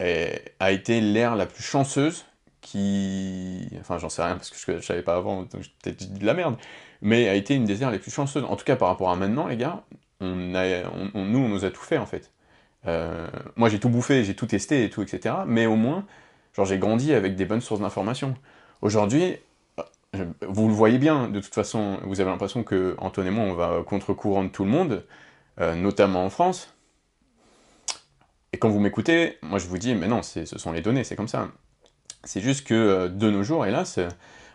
[SPEAKER 2] a été l'ère la plus chanceuse qui... Enfin, j'en sais rien parce que je ne savais pas avant, donc peut-être dit de la merde. Mais a été une des ères les plus chanceuses. En tout cas, par rapport à maintenant, les gars, on nous, on nous a tout fait, en fait. Euh, moi, j'ai tout bouffé, j'ai tout testé et tout, etc. Mais au moins, genre, j'ai grandi avec des bonnes sources d'informations. Aujourd'hui, euh, vous le voyez bien, de toute façon, vous avez l'impression que et moi, on va contre-courant de tout le monde, euh, notamment en France. Et quand vous m'écoutez, moi je vous dis, mais non, ce sont les données, c'est comme ça. C'est juste que de nos jours, hélas,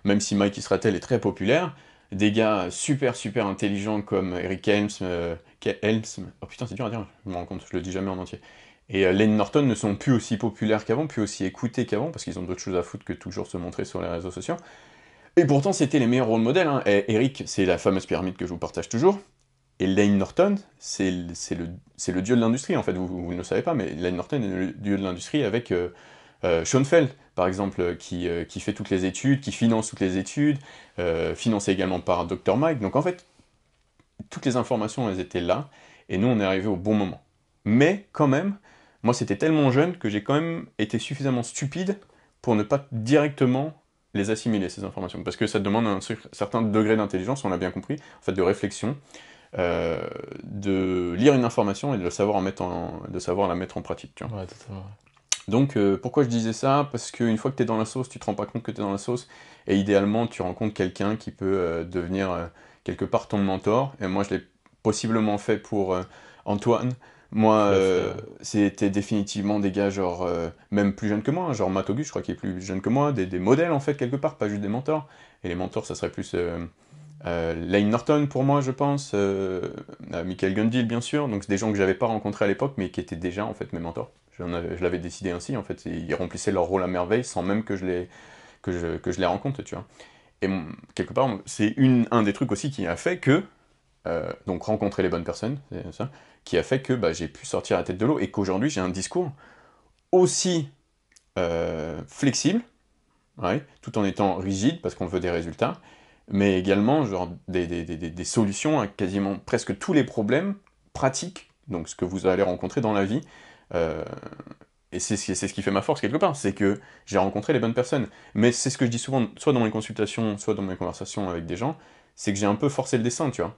[SPEAKER 2] même si Mike Israel est très populaire, des gars super super intelligents comme Eric Helms, euh, Helms oh putain c'est dur à dire, je me rends compte, je le dis jamais en entier, et euh, Lane Norton ne sont plus aussi populaires qu'avant, plus aussi écoutés qu'avant, parce qu'ils ont d'autres choses à foutre que toujours se montrer sur les réseaux sociaux. Et pourtant c'était les meilleurs rôles modèles, hein. Eric c'est la fameuse pyramide que je vous partage toujours, et Lane Norton, c'est le, dieu de l'industrie en fait, vous, ne le savez pas, mais Lane Norton est le dieu de l'industrie avec euh, euh, Schoenfeld, par exemple, qui, euh, qui, fait toutes les études, qui finance toutes les études, financé également par Dr Mike. Donc en fait, toutes les informations, elles étaient là, et nous, on est arrivé au bon moment. Mais quand même, moi, c'était tellement jeune que j'ai quand même été suffisamment stupide pour ne pas directement les assimiler, ces informations. Parce que ça demande un certain degré d'intelligence, on l'a bien compris, en fait, de réflexion, de lire une information et de savoir, en mettre en, de savoir la mettre en pratique. Tu vois.
[SPEAKER 1] Ouais, totalement.
[SPEAKER 2] Donc euh, pourquoi je disais ça? Parce qu'une fois que tu es dans la sauce, tu te rends pas compte que tu es dans la sauce, et idéalement tu rencontres quelqu'un qui peut euh, devenir euh, quelque part ton mentor, et moi je l'ai possiblement fait pour Antoine. Moi, c'était définitivement des gars genre, même plus jeunes que moi, hein, genre Matt je crois qu'il est plus jeune que moi, des, des, modèles en fait quelque part, pas juste des mentors. Et les mentors, ça serait plus Lane Norton pour moi, je pense, Michael Gundil bien sûr, donc c'est des gens que j'avais pas rencontrés à l'époque, mais qui étaient déjà en fait mes mentors je l'avais décidé ainsi, en fait, ils remplissaient leur rôle à merveille sans même que je les, que je, que je les rencontre, tu vois. Et quelque part, c'est un des trucs aussi qui a fait que, euh, donc rencontrer les bonnes personnes, ça, qui a fait que bah, j'ai pu sortir la tête de l'eau et qu'aujourd'hui j'ai un discours aussi euh, flexible, tout en étant rigide parce qu'on veut des résultats, mais également genre des, des, des, des, solutions à quasiment presque tous les problèmes pratiques, donc ce que vous allez rencontrer dans la vie, euh, et c'est ce qui fait ma force quelque part, c'est que j'ai rencontré les bonnes personnes. Mais c'est ce que je dis souvent, soit dans mes consultations, soit dans mes conversations avec des gens, c'est que j'ai un peu forcé le dessin, tu vois.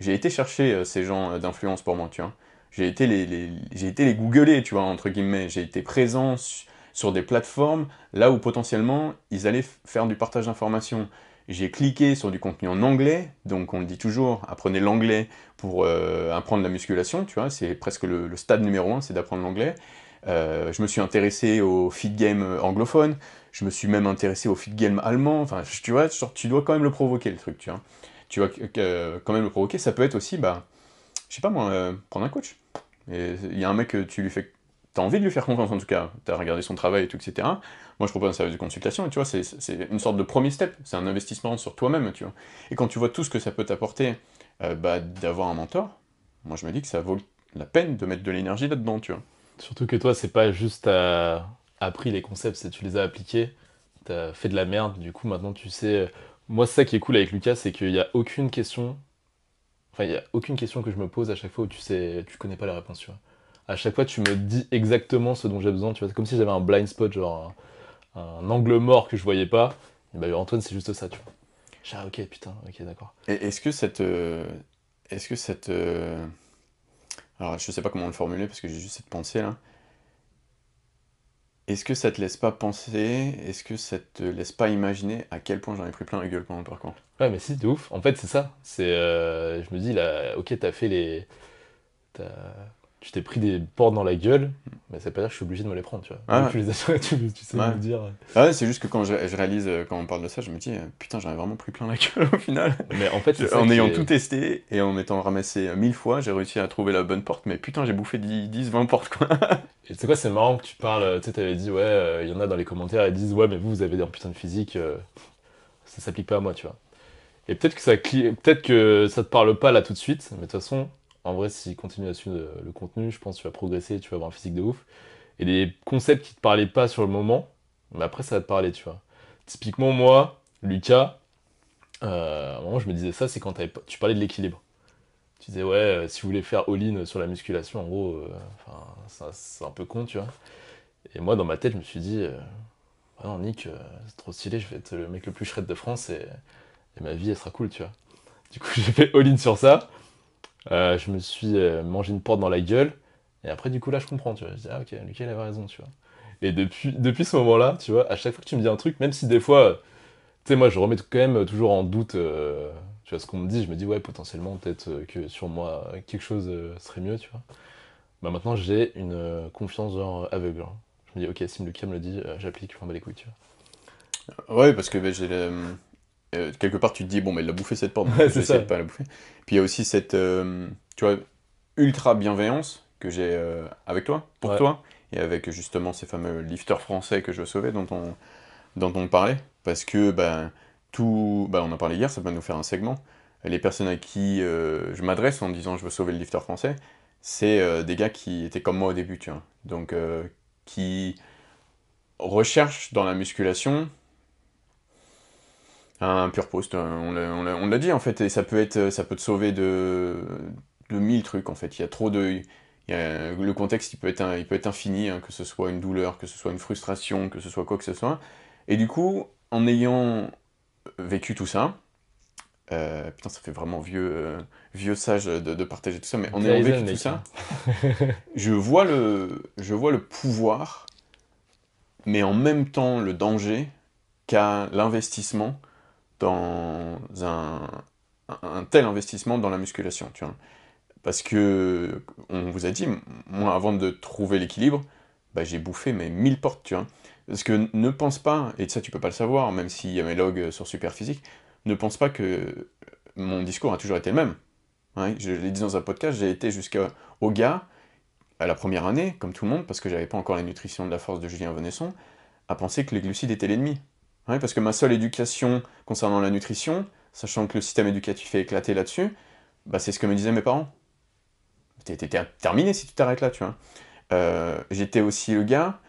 [SPEAKER 2] J'ai été chercher euh, ces gens euh, d'influence pour moi, tu vois. J'ai été les, j'ai été les googler, tu vois, entre guillemets. J'ai été présent sur des plateformes là où potentiellement ils allaient faire du partage d'informations j'ai cliqué sur du contenu en anglais, donc on le dit toujours, apprenez l'anglais pour euh, apprendre la musculation, tu vois, c'est presque le, stade numéro un, c'est d'apprendre l'anglais. Euh, je me suis intéressé au feed game anglophone, je me suis même intéressé au feed game allemand, enfin, tu vois, tu dois quand même le provoquer, le truc, tu vois. Tu vas quand même le provoquer, ça peut être aussi, bah, je sais pas moi, euh, prendre un coach. Il y a un mec, tu lui fais t'as envie de lui faire confiance en tout cas, t'as regardé son travail et tout, etc. Moi je propose un service de consultation et tu vois, c'est une sorte de premier step, c'est un investissement sur toi-même, tu vois. Et quand tu vois tout ce que ça peut t'apporter euh, bah, d'avoir un mentor, moi je me dis que ça vaut la peine de mettre de l'énergie là-dedans, tu vois.
[SPEAKER 1] Surtout que toi, c'est pas juste t'as appris les concepts, c'est tu les as appliqués, t'as fait de la merde, du coup maintenant tu sais. Euh, moi, c'est ça qui est cool avec Lucas, c'est qu'il n'y a aucune question. Enfin, il n'y a aucune question que je me pose à chaque fois où tu sais, tu connais pas la réponse, tu vois à chaque fois tu me dis exactement ce dont j'ai besoin, tu vois, c'est comme si j'avais un blind spot, genre un, angle mort que je voyais pas. Et bah Antoine, c'est juste ça, tu vois. J'ai ah, ok, putain, ok, d'accord.
[SPEAKER 2] Est-ce que cette. Euh, est-ce que cette. Euh, alors, je sais pas comment le formuler parce que j'ai juste cette pensée là. Est-ce que ça te laisse pas penser? Est-ce que ça te laisse pas imaginer à quel point j'en ai pris plein la gueule pendant le parcours?
[SPEAKER 1] Ouais, mais si, de ouf. En fait, c'est ça. C'est, euh, je me dis là, ok, t'as fait les, tu t'es pris des portes dans la gueule, mais ça veut pas dire que je suis obligé de me les prendre, tu vois.
[SPEAKER 2] Ah
[SPEAKER 1] tu, les as, tu, sais me dire.
[SPEAKER 2] Ah ouais, c'est juste que quand je, réalise, euh, quand on parle de ça, je me dis, euh, putain, j'en ai vraiment pris plein la gueule au final.
[SPEAKER 1] Mais en fait,
[SPEAKER 2] En ayant tout testé et en m'étant ramassé euh, mille fois, j'ai réussi à trouver la bonne porte, mais putain, j'ai bouffé 10, 20 portes, quoi.
[SPEAKER 1] et tu sais quoi, c'est marrant que tu parles, tu sais, t'avais dit, ouais, il y en a dans les commentaires, ils disent, ouais, mais vous, vous avez des putain de physique, ça s'applique pas à moi, tu vois. Et peut-être que ça peut-être que ça te parle pas là tout de suite, mais de toute façon, en vrai, si continue à suivre le contenu, je pense que tu vas progresser, tu vas avoir un physique de ouf. Et des concepts qui te parlaient pas sur le moment, mais après, ça va te parler, tu vois. Typiquement, moi, Lucas, euh, à un moment, je me disais ça, c'est quand tu parlais de l'équilibre. Tu disais, ouais, euh, si vous voulez faire all-in sur la musculation, en gros, euh, c'est un peu con, tu vois. Et moi, dans ma tête, je me suis dit, ah non, Nick, c'est trop stylé, je vais être le mec le plus shred de France et, et ma vie, elle sera cool, tu vois. Du coup, j'ai fait all-in sur ça. Je me suis mangé une porte dans la gueule. Et après, du coup, là, je comprends, tu vois. Je dis, ah ok, Lucas, il avait raison, tu vois. Et depuis, depuis ce moment-là, tu vois, à chaque fois que tu me dis un truc, même si des fois, tu sais, moi, je remets quand même toujours en doute, euh, tu vois, ce qu'on me dit, je me dis, ouais, potentiellement, peut-être euh, que sur moi, quelque chose euh, serait mieux, tu vois. Bah maintenant, j'ai une confiance genre aveugle. Hein. Je me dis, ok, si Lucas me le dit, j'applique, je m'en bas les couilles, tu
[SPEAKER 2] vois. Ouais, parce que bah, j'ai quelque part, tu te dis, bon, mais il a bouffé cette porte, ouais, c'est ça. de pas la bouffer. Puis il y a aussi cette, tu vois, ultra bienveillance que j'ai avec toi, pour toi, et avec justement ces fameux lifters français que je sauvais dont on, dont on parlait, parce que ben, tout, ben, on en parlait hier, ça va nous faire un segment. Les personnes à qui euh, je m'adresse en disant je veux sauver le lifter français, c'est euh, des gars qui étaient comme moi au début, tu vois. Donc, euh, qui recherchent dans la musculation un pur post. On l'a dit en fait, et ça peut, être, ça peut te sauver de, de mille trucs en fait. Il y a trop de le contexte, il peut être, il peut être infini, hein, que ce soit une douleur, que ce soit une frustration, que ce soit quoi que ce soit. Et du coup, en ayant vécu tout ça, euh, putain, ça fait vraiment vieux, euh, vieux sage de, partager tout ça, mais en ayant vécu tout ça, je vois, le, je vois le pouvoir, mais en même temps le danger qu'a l'investissement dans un, tel investissement dans la musculation, tu vois. Parce que, on vous a dit, moi, avant de trouver l'équilibre, bah, j'ai bouffé mes 1000 portes, tu vois. Parce que ne pense pas, et ça tu peux pas le savoir, même s'il y a mes logs sur Superphysique, ne pense pas que mon discours a toujours été le même. je l'ai dit dans un podcast, j'ai été jusqu'au gars, à la première année, comme tout le monde, parce que j'avais pas encore la nutrition de la force de Julien Venesson, à penser que les glucides étaient l'ennemi. Parce que ma seule éducation concernant la nutrition, sachant que le système éducatif est éclaté là-dessus, bah, c'est ce que me disaient mes parents t'es terminé si tu t'arrêtes là, tu vois. Euh, j'étais aussi le gars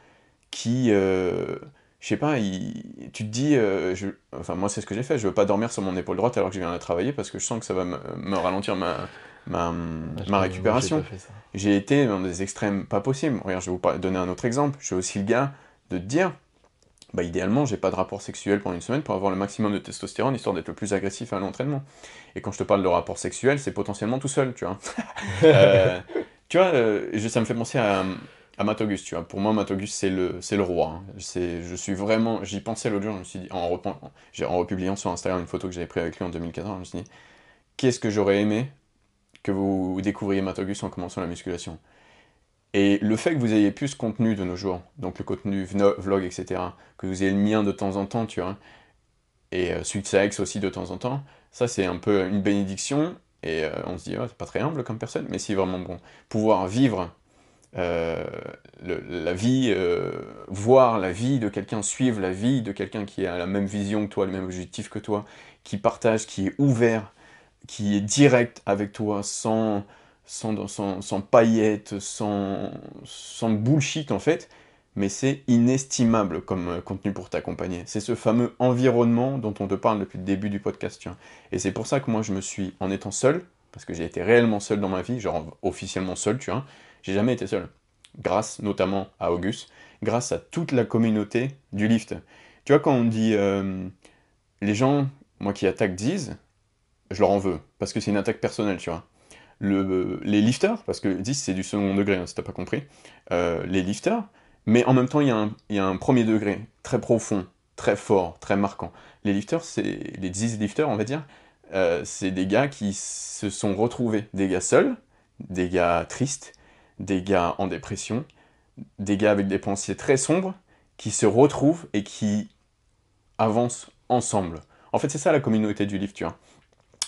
[SPEAKER 2] qui, euh, je sais pas, tu te dis, euh, je, enfin moi c'est ce que j'ai fait, je veux pas dormir sur mon épaule droite alors que je viens de travailler parce que je sens que ça va me, ralentir ma, ma, ma récupération. J'ai été dans des extrêmes pas possibles. Regarde, je vais vous donner un autre exemple. Je suis aussi le gars de te dire, bah, idéalement, j'ai pas de rapport sexuel pendant une semaine pour avoir le maximum de testostérone, histoire d'être le plus agressif à l'entraînement. Et quand je te parle de rapport sexuel, c'est potentiellement tout seul, tu vois. Euh, tu vois, euh, ça me fait penser à, à Matogus, tu vois. Pour moi, Matogus, c'est le, c'est le roi. Hein. Je suis vraiment... J'y pensais l'autre jour, je me suis dit, en, en republiant sur Instagram une photo que j'avais prise avec lui en 2014, je me suis dit, qu'est-ce que j'aurais aimé que vous découvriez Matogus en commençant la musculation? Et le fait que vous ayez plus ce contenu de nos jours, donc le contenu vlog, etc., que vous ayez le mien de temps en temps, tu vois, et euh, Sex aussi de temps en temps, ça c'est un peu une bénédiction, et euh, on se dit, c'est pas très humble comme personne, mais c'est vraiment bon. Pouvoir vivre euh, la vie, euh, voir la vie de quelqu'un, suivre la vie de quelqu'un qui a la même vision que toi, le même objectif que toi, qui partage, qui est ouvert, qui est direct avec toi, sans sans, paillettes, sans, bullshit en fait, mais c'est inestimable comme euh, contenu pour t'accompagner. C'est ce fameux environnement dont on te parle depuis le début du podcast. Tu vois. Et c'est pour ça que moi je me suis, en étant seul, parce que j'ai été réellement seul dans ma vie, genre officiellement seul, tu vois, j'ai jamais été seul. Grâce notamment à Auguste, grâce à toute la communauté du lift. Tu vois, quand on dit euh, les gens, moi qui attaquent disent, je leur en veux, parce que c'est une attaque personnelle, tu vois les lifters, parce que 10 c'est du second degré, hein, si t'as pas compris, euh, les lifters, mais en même temps il y, a un, premier degré très profond, très fort, très marquant. Les lifters, c'est les 10 lifters, on va dire, euh, c'est des gars qui se sont retrouvés, des gars seuls, des gars tristes, des gars en dépression, des gars avec des pensées très sombres, qui se retrouvent et qui avancent ensemble. En fait, c'est ça la communauté du lift, tu vois.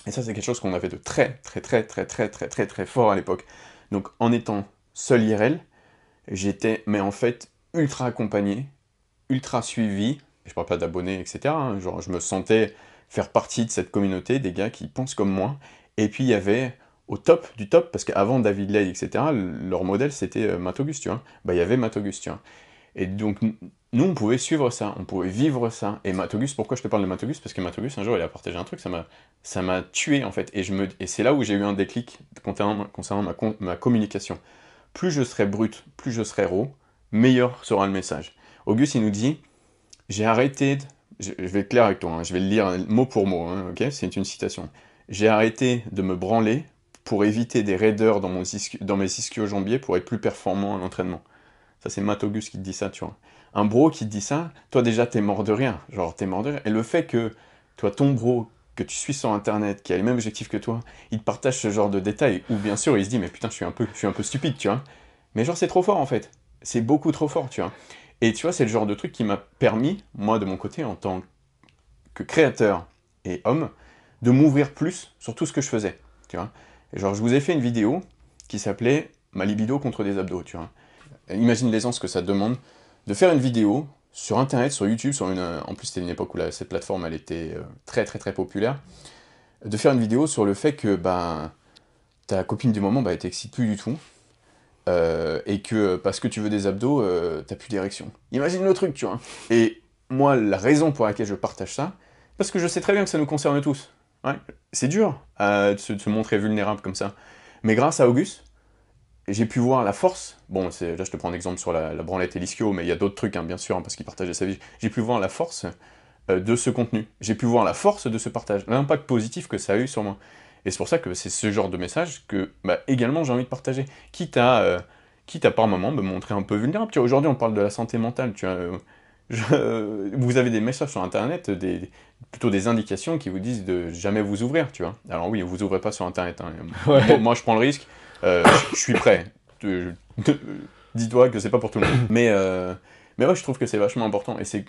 [SPEAKER 2] Et ça, c'est quelque chose qu'on avait de très, très, très, très, très, très, très, très fort à l'époque. Donc, en étant seul IRL, j'étais, mais en fait, ultra accompagné, ultra suivi. Je parle pas d'abonnés, etc. Hein, genre, je me sentais faire partie de cette communauté, des gars qui pensent comme moi. Et puis, il y avait, au top du top, parce qu'avant David Lay, etc., leur modèle c'était euh, Matt Auguste, tu vois. Bah, il y avait Matt Auguste, tu vois. Et donc, nous, on pouvait suivre ça, on pouvait vivre ça. Et Matt Auguste, pourquoi je te parle de Matt Auguste Parce que Matt Auguste, un jour, il a partagé un truc, ça m'a, tué, en fait. Et, je me, et c'est là où j'ai eu un déclic concernant, ma, communication. Plus je serai brut, plus je serai raw, meilleur sera le message. Auguste, il nous dit, j'ai arrêté, je, vais être clair avec toi, hein, je vais le lire mot pour mot, hein, ok? C'est une citation. J'ai arrêté de me branler pour éviter des raideurs dans, mon dans mes ischio-jambiers pour être plus performant à l'entraînement. Ça, c'est Matt Auguste qui te dit ça, tu vois. Un bro qui te dit ça, toi déjà, t'es mort de rien. Genre, t'es mort de rien. Et le fait que, toi, ton bro, que tu suis sur Internet, qui a les mêmes objectifs que toi, il te partage ce genre de détails, ou bien sûr, il se dit, mais putain, je suis un peu, je suis un peu stupide, tu vois. Mais genre, c'est trop fort, en fait. C'est beaucoup trop fort, tu vois. Et tu vois, c'est le genre de truc qui m'a permis, moi, de mon côté, en tant que créateur et homme, de m'ouvrir plus sur tout ce que je faisais, tu vois. Et genre, je vous ai fait une vidéo qui s'appelait « Ma libido contre des abdos », tu vois. Imagine l'aisance que ça demande de faire une vidéo sur Internet, sur YouTube, sur une... en plus c'était une époque où cette plateforme elle était euh, très très très populaire, de faire une vidéo sur le fait que bah, ta copine du moment bah, elle t'excite plus du tout, euh, et que parce que tu veux des abdos, euh, t'as plus d'érection. Imagine le truc, tu vois. Et moi, la raison pour laquelle je partage ça, parce que je sais très bien que ça nous concerne tous. Ouais, c'est dur de se montrer vulnérable comme ça. Mais grâce à Auguste, j'ai pu voir la force, bon, là je te prends un exemple sur la, branlette et l'ischio, mais il y a d'autres trucs, hein, bien sûr, hein, parce qu'il partageait sa vie, j'ai pu voir la force euh, de ce contenu, j'ai pu voir la force de ce partage, l'impact positif que ça a eu sur moi. Et c'est pour ça que c'est ce genre de message que, bah, également, j'ai envie de partager, quitte à, euh, quitte à par moment me montrer un peu vulnérable. Tu vois, aujourd'hui, on parle de la santé mentale, tu vois, euh, vous avez des messages sur Internet, des, plutôt des indications qui vous disent de jamais vous ouvrir, tu vois. Alors oui, vous ouvrez pas sur Internet, hein. moi je prends le risque, euh, je suis prêt. Dis-toi que c'est pas pour tout le monde. Mais, euh, mais ouais, je trouve que c'est vachement important. Et c'est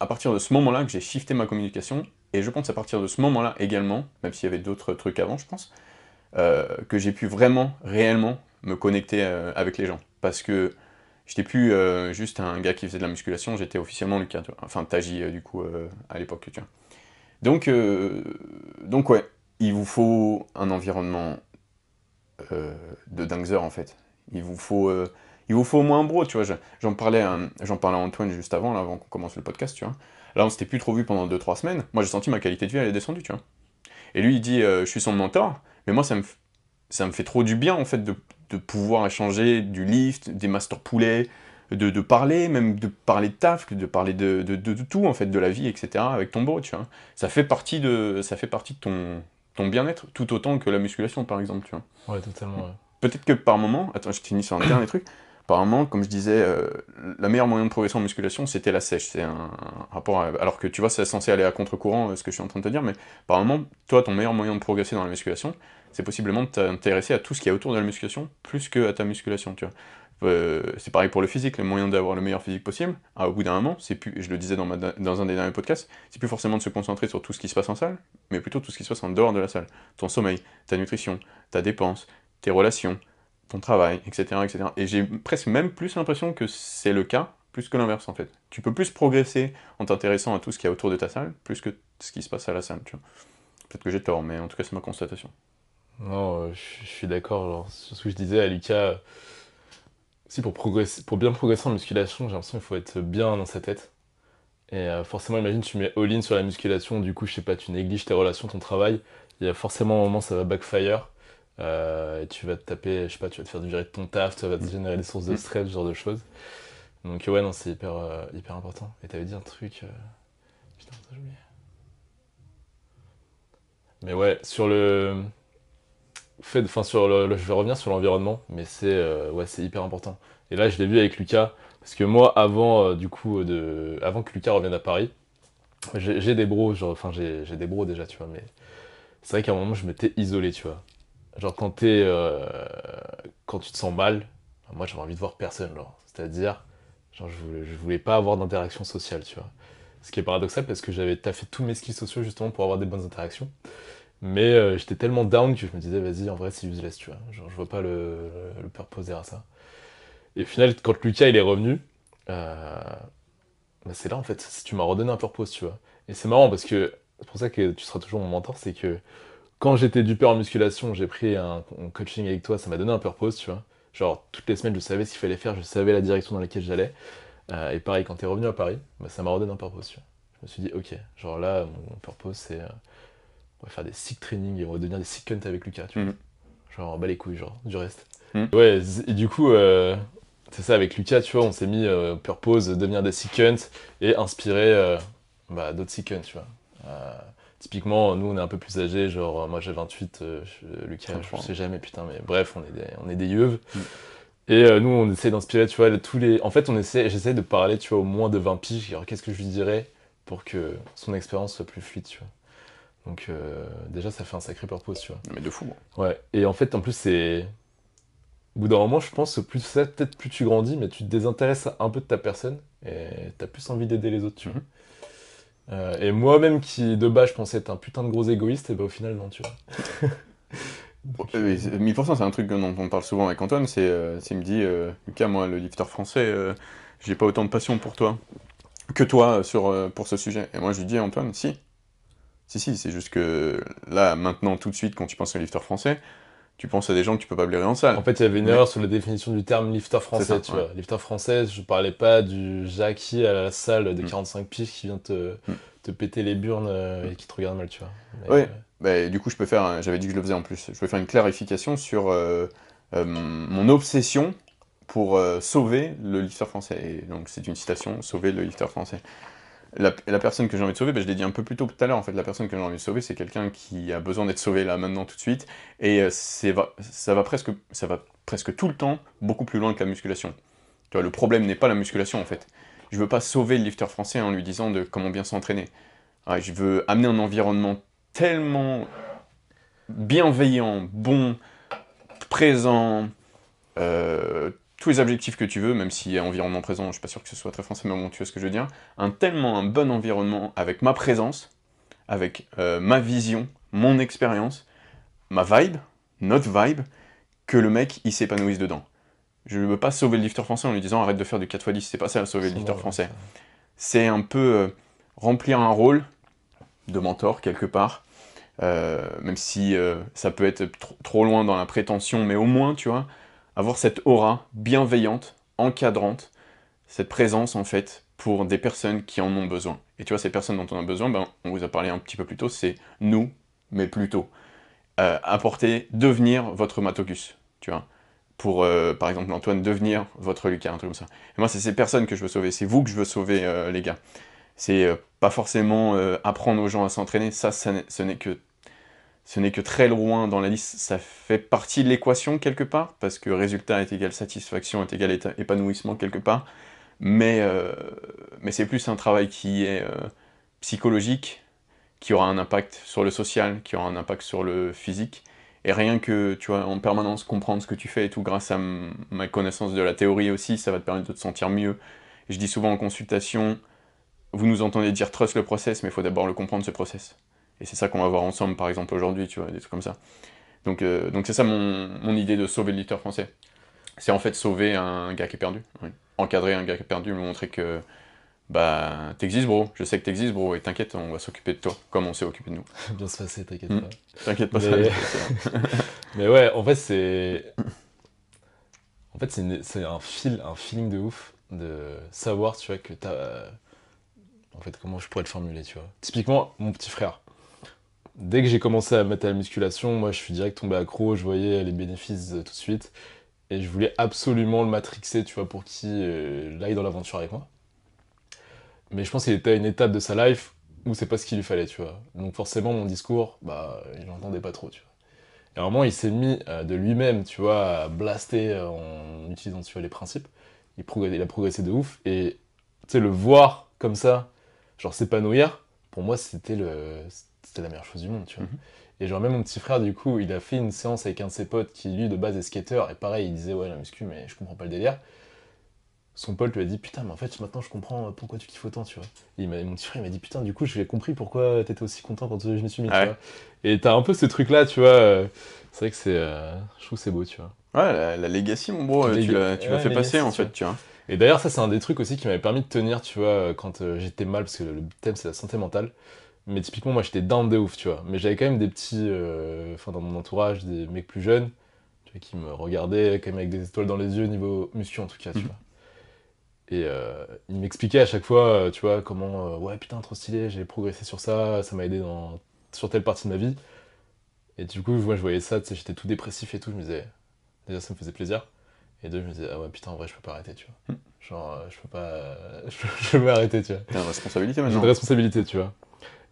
[SPEAKER 2] à partir de ce moment-là que j'ai shifté ma communication. Et je pense à partir de ce moment-là également, même s'il y avait d'autres trucs avant, je pense, euh, que j'ai pu vraiment, réellement me connecter avec les gens. Parce que j'étais plus juste un gars qui faisait de la musculation, j'étais officiellement Lucas, enfin Taji du coup à l'époque, tu vois. Donc, donc ouais, il vous faut un environnement euh, de Dangzer en fait. Il vous faut, euh, il vous faut au moins un bro, tu vois. J'en parlais, à, parlais à Antoine juste avant, là, avant qu'on commence le podcast, tu vois. Là, on s'était plus trop vu pendant 2-3 semaines. Moi, j'ai senti ma qualité de vie, elle est descendue, tu vois. Et lui, il dit, euh, je suis son mentor, mais moi, ça me, ça me fait trop du bien, en fait, de, de pouvoir échanger du lift, des master poulets, de, parler, même de parler de taf, de parler de, de, de, tout, en fait, de la vie, etc., avec ton bro, tu vois. Ça fait partie de, ça fait partie de ton, ton bien-être tout autant que la musculation, par exemple, tu vois.
[SPEAKER 1] Ouais, totalement,
[SPEAKER 2] Peut-être que par moment, attends, je finis sur un dernier truc, par moment, comme je disais, euh, la meilleure moyen de progresser en musculation, c'était la sèche. C'est un, rapport Alors que tu vois, c'est censé aller à contre-courant, euh, ce que je suis en train de te dire, mais par moment, toi, ton meilleur moyen de progresser dans la musculation, c'est possiblement de t'intéresser à tout ce qui est autour de la musculation, plus que à ta musculation, tu vois. Euh, c'est pareil pour le physique, le moyen d'avoir le meilleur physique possible, ah, au bout d'un moment, c'est plus, je le disais dans, dans un des derniers podcasts, c'est plus forcément de se concentrer sur tout ce qui se passe en salle, mais plutôt tout ce qui se passe en dehors de la salle. Ton sommeil, ta nutrition, ta dépense, tes relations, ton travail, etc. etc. Et j'ai presque même plus l'impression que c'est le cas, plus que l'inverse en fait. Tu peux plus progresser en t'intéressant à tout ce qui est autour de ta salle, plus que ce qui se passe à la salle. Peut-être que j'ai tort, mais en tout cas c'est ma constatation.
[SPEAKER 1] Non, euh, je suis d'accord, sur ce que je disais à Lucas si pour, progresser, pour bien progresser en musculation, j'ai l'impression qu'il faut être bien dans sa tête. Et euh, forcément, imagine, tu mets all-in sur la musculation, du coup, je sais pas, tu négliges tes relations, ton travail. Il y a forcément un moment, ça va backfire. Euh, et tu vas te taper, je sais pas, tu vas te faire virer de ton taf, ça va te générer des sources de stress, ce genre de choses. Donc, ouais, non, c'est hyper, euh, hyper important. Et t'avais dit un truc. Putain, j'ai oublié. Mais ouais, sur le fait, sur je vais revenir sur l'environnement, mais c'est euh, ouais, c'est hyper important. Et là, je l'ai vu avec Lucas, parce que moi, avant euh, du coup, de, avant que Lucas revienne à Paris, j'ai des bros, genre, j'ai des bros déjà, tu vois, mais c'est vrai qu'à un moment, je m'étais isolé, tu vois. Genre quand t'es, euh, quand tu te sens mal, moi j'avais envie de voir personne, genre. C'est-à-dire, genre je voulais, je voulais pas avoir d'interaction sociale, tu vois. Ce qui est paradoxal parce que j'avais taffé tous mes skills sociaux justement pour avoir des bonnes interactions. Mais euh, j'étais tellement down que je me disais, vas-y, en vrai, c'est useless, tu vois. Genre, je vois pas le, le, purpose à ça. Et au final, quand Lucas il est revenu, euh, bah, c'est là en fait, tu m'as redonné un purpose, tu vois. Et c'est marrant parce que c'est pour ça que tu seras toujours mon mentor, c'est que quand j'étais du peur en musculation, j'ai pris un, un coaching avec toi, ça m'a donné un purpose, tu vois. Genre, toutes les semaines, je savais ce qu'il fallait faire, je savais la direction dans laquelle j'allais. Euh, et pareil, quand t'es revenu à Paris, bah, ça m'a redonné un purpose, tu vois. Je me suis dit, ok, genre là, mon purpose, c'est. On va faire des sick training et on va devenir des sick hunt avec Lucas, tu vois.
[SPEAKER 2] Mhm.
[SPEAKER 1] Genre, bas les couilles, genre, du reste.
[SPEAKER 2] Mhm.
[SPEAKER 1] Ouais, et du coup, euh, c'est ça, avec Lucas, tu vois, on s'est mis euh, purpose, devenir des sick hunt et inspirer euh, bah, d'autres sick hunt, tu vois. Euh, typiquement, nous, on est un peu plus âgés, genre, moi j'ai 28, euh, je- Lucas, je
[SPEAKER 2] 33.
[SPEAKER 1] sais jamais, putain, mais bref, on est des, on est des yeuves.
[SPEAKER 2] Mhm.
[SPEAKER 1] Et euh, nous, on essaie d'inspirer, tu vois, tous les. En fait, on essaie, j'essaie de parler, tu vois, au moins de 20 piges. Alors, qu'est-ce que je lui dirais pour que son expérience soit plus fluide, tu vois. Donc, euh, déjà, ça fait un sacré purpose, tu vois.
[SPEAKER 2] Mais de fou.
[SPEAKER 1] Ouais. Et en fait, en plus, c'est. Au bout d'un moment, je pense que plus ça, peut-être plus tu grandis, mais tu te désintéresses un peu de ta personne et t'as plus envie d'aider les autres, tu vois.
[SPEAKER 2] Mhm.
[SPEAKER 1] Euh, et moi-même, qui de base, je pensais être un putain de gros égoïste, et bah au final, non, tu vois.
[SPEAKER 2] Euh, c'est- 1000%, c'est un truc dont on parle souvent avec Antoine, c'est euh, il me dit, euh, Lucas, moi, le lifter français, euh, j'ai pas autant de passion pour toi que toi euh, sur, euh, pour ce sujet. Et moi, je lui dis, Antoine, si. Si, si, c'est juste que là, maintenant, tout de suite, quand tu penses à un lifter français, tu penses à des gens que tu peux pas blairer en salle.
[SPEAKER 1] En fait, il y avait une
[SPEAKER 2] Mais-
[SPEAKER 1] erreur sur la définition du terme lifter français,
[SPEAKER 2] ça,
[SPEAKER 1] tu
[SPEAKER 2] ouais.
[SPEAKER 1] vois. Lifter français, je parlais pas du Jackie à la salle de
[SPEAKER 2] Mm.
[SPEAKER 1] 45 piges qui vient te,
[SPEAKER 2] Mm.
[SPEAKER 1] te péter les burnes euh, et qui te regarde mal, tu vois. Mais,
[SPEAKER 2] Ouais.
[SPEAKER 1] euh,
[SPEAKER 2] Bah, du coup, je peux faire, j'avais dit que je le faisais en plus, je peux faire une clarification sur euh, euh, mon obsession pour sauver le lifter français. Et donc, c'est une citation, sauver le lifter français. La, personne que j'ai envie de sauver, bah, je l'ai dit un peu plus tôt tout à l'heure, en fait, la personne que j'ai envie de sauver, c'est quelqu'un qui a besoin d'être sauvé là, maintenant, tout de suite. Et euh, va- ça, va presque, ça va presque tout le temps beaucoup plus loin que la musculation. Tu le problème n'est pas la musculation, en fait. Je veux pas sauver le lifter français en lui disant de comment bien s'entraîner. Ouais, je veux amener un environnement tellement bienveillant, bon, présent, euh, tous les objectifs que tu veux, même si environnement présent, je suis pas sûr que ce soit très français, mais bon, tu vois ce que je veux dire. Un tellement un bon environnement avec ma présence, avec euh, ma vision, mon expérience, ma vibe, notre vibe, que le mec il s'épanouisse dedans. Je ne veux pas sauver le lifter français en lui disant arrête de faire du 4x10, c'est pas ça sauver le lifter français c'est un peu euh, remplir un rôle de mentor quelque part, euh, même si ça peut être tr- trop loin dans la prétention, mais au moins, tu vois, avoir cette aura bienveillante, encadrante, cette présence en fait pour des personnes qui en ont besoin. Et tu vois, ces personnes dont on a besoin, ben, on vous a parlé un petit peu plus tôt, c'est nous, mais plutôt euh, apporter, devenir votre Matocus, tu vois. Pour, euh, par exemple, Antoine, devenir votre Lucas, un truc comme ça. Et moi, c'est ces personnes que je veux sauver, c'est vous que je veux sauver, euh, les gars. C'est euh, pas forcément apprendre aux gens à s'entraîner, ça, ça ce n'est que ce n'est que très loin dans la liste, ça fait partie de l'équation quelque part, parce que résultat est égal satisfaction est égal épanouissement quelque part, mais, euh, mais c'est plus un travail qui est euh, psychologique, qui aura un impact sur le social, qui aura un impact sur le physique, et rien que, tu vois, en permanence comprendre ce que tu fais et tout, grâce à ma connaissance de la théorie aussi, ça va te permettre de te sentir mieux. Je dis souvent en consultation, vous nous entendez dire trust le process, mais il faut d'abord le comprendre ce process. Et c'est ça qu'on va voir ensemble, par exemple, aujourd'hui, tu vois, des trucs comme ça. Donc, euh, donc c'est ça mon, mon idée de sauver le lutteur français. C'est en fait sauver un gars qui est perdu. oui. Encadrer un gars qui est perdu, lui montrer que bah t'existes bro, je sais que t'existes bro, et t'inquiète, on va s'occuper de toi, comme on s'est occupé de nous.
[SPEAKER 1] Bien se passer, t'inquiète
[SPEAKER 2] Mm.
[SPEAKER 1] pas.
[SPEAKER 2] T'inquiète pas,
[SPEAKER 1] Mais-
[SPEAKER 2] ça, c'est-
[SPEAKER 1] Mais ouais, en fait, c'est. En fait, c'est un fil, un feeling de ouf de savoir, tu vois, que t'as. En fait, comment je pourrais le formuler, tu vois. Typiquement, mon petit frère. Dès que j'ai commencé à mettre à la musculation, moi, je suis direct tombé accro, je voyais les bénéfices euh, tout de suite. Et je voulais absolument le matrixer, tu vois, pour qu'il euh, aille dans l'aventure avec moi. Mais je pense qu'il était à une étape de sa life où c'est pas ce qu'il lui fallait, tu vois. Donc forcément, mon discours, bah, il l'entendait pas trop, tu vois. Et à un moment, il s'est mis euh, de lui-même, tu vois, à blaster euh, en utilisant, les principes. Il, il a progressé de ouf. Et, tu sais, le voir comme ça, genre s'épanouir, pour moi, c'était le... c'était la meilleure chose du monde, tu vois.
[SPEAKER 2] Mhm.
[SPEAKER 1] Et genre, même mon petit frère, du coup, il a fait une séance avec un de ses potes qui, lui, de base, est skater. Et pareil, il disait, ouais, la muscu, mais je comprends pas le délire. Son pote lui a dit, putain, mais en fait, maintenant, je comprends pourquoi tu kiffes autant, tu vois. Et mon petit frère, il m'a dit, putain, du coup, j'ai compris pourquoi t'étais aussi content quand je me suis mis,
[SPEAKER 2] Ah
[SPEAKER 1] tu
[SPEAKER 2] ouais.
[SPEAKER 1] vois. Et t'as un peu ce truc-là, tu vois. euh, c'est vrai que c'est. euh, je trouve c'est beau, tu vois.
[SPEAKER 2] Ouais, la, la legacy, mon bro, euh, tu l'as
[SPEAKER 1] ouais,
[SPEAKER 2] fait passer
[SPEAKER 1] legacy,
[SPEAKER 2] en fait, tu vois.
[SPEAKER 1] Et d'ailleurs, ça, c'est un des trucs aussi qui m'avait permis de tenir, tu vois, quand euh, j'étais mal, parce que le thème, c'est la santé mentale. Mais typiquement, moi, j'étais down de ouf, tu vois. Mais j'avais quand même des petits, euh, enfin, dans mon entourage, des mecs plus jeunes, tu vois, qui me regardaient quand même avec des étoiles dans les yeux, niveau muscu en tout cas, tu
[SPEAKER 2] Mhm.
[SPEAKER 1] vois. Et euh, ils m'expliquaient à chaque fois, euh, tu vois, comment, euh, ouais, putain, trop stylé, j'ai progressé sur ça, ça m'a aidé dans, sur telle partie de ma vie. Et du coup, moi, je voyais ça, tu sais, j'étais tout dépressif et tout, je me disais, déjà, ça me faisait plaisir. Et deux, je me disais, ah ouais, putain, en vrai, je peux pas arrêter, tu vois.
[SPEAKER 2] Mhm.
[SPEAKER 1] Genre, je peux pas, je peux, je peux pas arrêter, tu vois.
[SPEAKER 2] T'as une responsabilité
[SPEAKER 1] J'ai
[SPEAKER 2] maintenant.
[SPEAKER 1] une responsabilité, tu vois.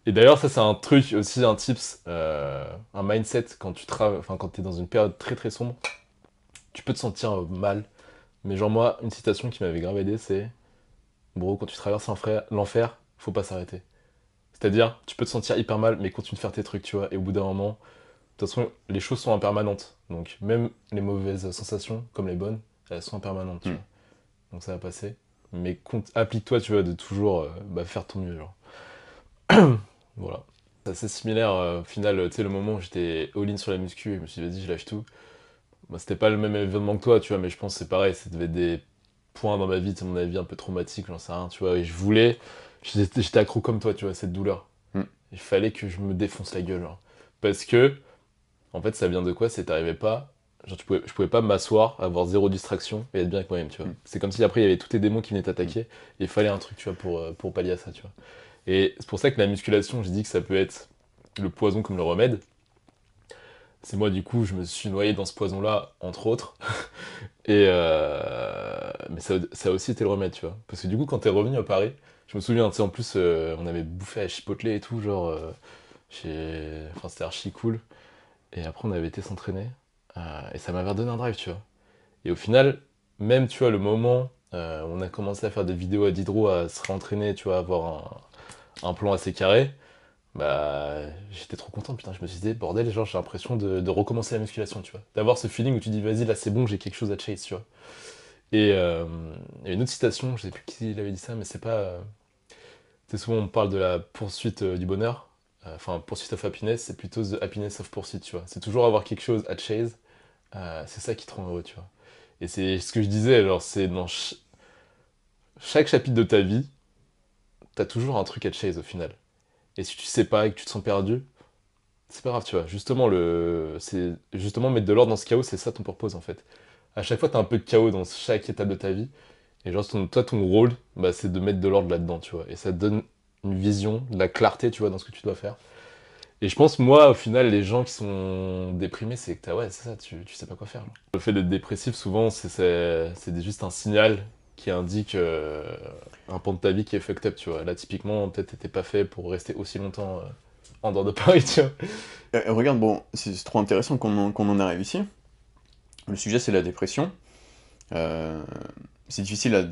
[SPEAKER 1] Et d'ailleurs, ça, c'est un truc aussi, un tips, euh, un mindset quand tu enfin, quand t'es dans une période très très sombre, tu peux te sentir mal. Mais genre, moi, une citation qui m'avait grave aidé, c'est Bro, quand tu traverses l'enfer, faut pas s'arrêter. C'est-à-dire, tu peux te sentir hyper mal, mais continue de faire tes trucs, tu vois. Et au bout d'un moment, de toute façon, les choses sont impermanentes. Donc, même les mauvaises sensations, comme les bonnes, elles sont impermanentes, tu
[SPEAKER 2] Mm.
[SPEAKER 1] vois. Donc, ça va passer. Mais compte- applique-toi, tu vois, de toujours euh, bah, faire ton mieux, genre. voilà. C'est assez similaire, euh, au final, tu sais, le moment où j'étais all-in sur la muscu et je me suis dit, vas-y, je lâche tout. Bah, c'était pas le même événement que toi, tu vois, mais je pense que c'est pareil, ça devait être des points dans ma vie, tu sais, mon avis, un peu traumatique, j'en sais rien, tu vois, et je voulais, j'étais accro comme toi, tu vois, à cette douleur.
[SPEAKER 2] Mm.
[SPEAKER 1] Il fallait que je me défonce la gueule, genre. Parce que, en fait, ça vient de quoi? C'est t'arrivais pas, genre, tu pouvais, je pouvais pas m'asseoir, avoir zéro distraction et être bien avec moi-même, tu vois.
[SPEAKER 2] Mm.
[SPEAKER 1] C'est comme si après, il y avait tous tes démons qui venaient t'attaquer, et il fallait un truc, tu vois, pour, euh, pour pallier à ça, tu vois. Et c'est pour ça que la musculation, j'ai dit que ça peut être le poison comme le remède. C'est moi, du coup, je me suis noyé dans ce poison-là, entre autres. Et euh, Mais ça, ça a aussi été le remède, tu vois. Parce que du coup, quand t'es revenu à Paris, je me souviens, tu sais, en plus, euh, on avait bouffé à Chipotle et tout, genre, euh, enfin, c'était archi cool. Et après, on avait été s'entraîner. euh, et ça m'avait redonné un drive, tu vois. Et au final, même, tu vois, le moment où on a commencé à faire des vidéos à Diderot, à se réentraîner, tu vois, à avoir un, un plan assez carré, bah, j'étais trop content, putain, je me suis dit, bordel, genre, j'ai l'impression de, recommencer la musculation, tu vois. D'avoir ce feeling où tu dis, vas-y, là, c'est bon, j'ai quelque chose à chase, tu vois. Et euh, une autre citation, je sais plus qui l'avait dit ça, mais c'est pas. euh, souvent on parle de la poursuite euh, du bonheur, euh, enfin, poursuite of happiness, c'est plutôt the happiness of pursuit, tu vois. C'est toujours avoir quelque chose à chase, c'est ça qui te rend heureux, tu vois. Et c'est ce que je disais, alors, c'est dans ch- chaque chapitre de ta vie, t'as toujours un truc à chase au final. Et si tu sais pas et que tu te sens perdu, c'est pas grave, tu vois. Justement, le... c'est justement mettre de l'ordre dans ce chaos, c'est ça ton purpose en fait. À chaque fois, t'as un peu de chaos dans chaque étape de ta vie. Et genre, toi, ton rôle, bah, c'est de mettre de l'ordre là-dedans, tu vois. Et ça donne une vision, de la clarté, tu vois, dans ce que tu dois faire. Et je pense, moi, au final, les gens qui sont déprimés, c'est que t'as, ouais, c'est ça, tu, tu sais pas quoi faire. Le fait d'être dépressif, souvent, c'est, juste un signal qui indique euh, un pan de ta vie qui est fucked up, tu vois. Là, typiquement, peut-être t'étais pas fait pour rester aussi longtemps euh, en dehors de Paris, tu vois.
[SPEAKER 2] Euh, regarde, bon, c'est trop intéressant qu'on en, arrive ici. Le sujet, c'est la dépression. C'est difficile à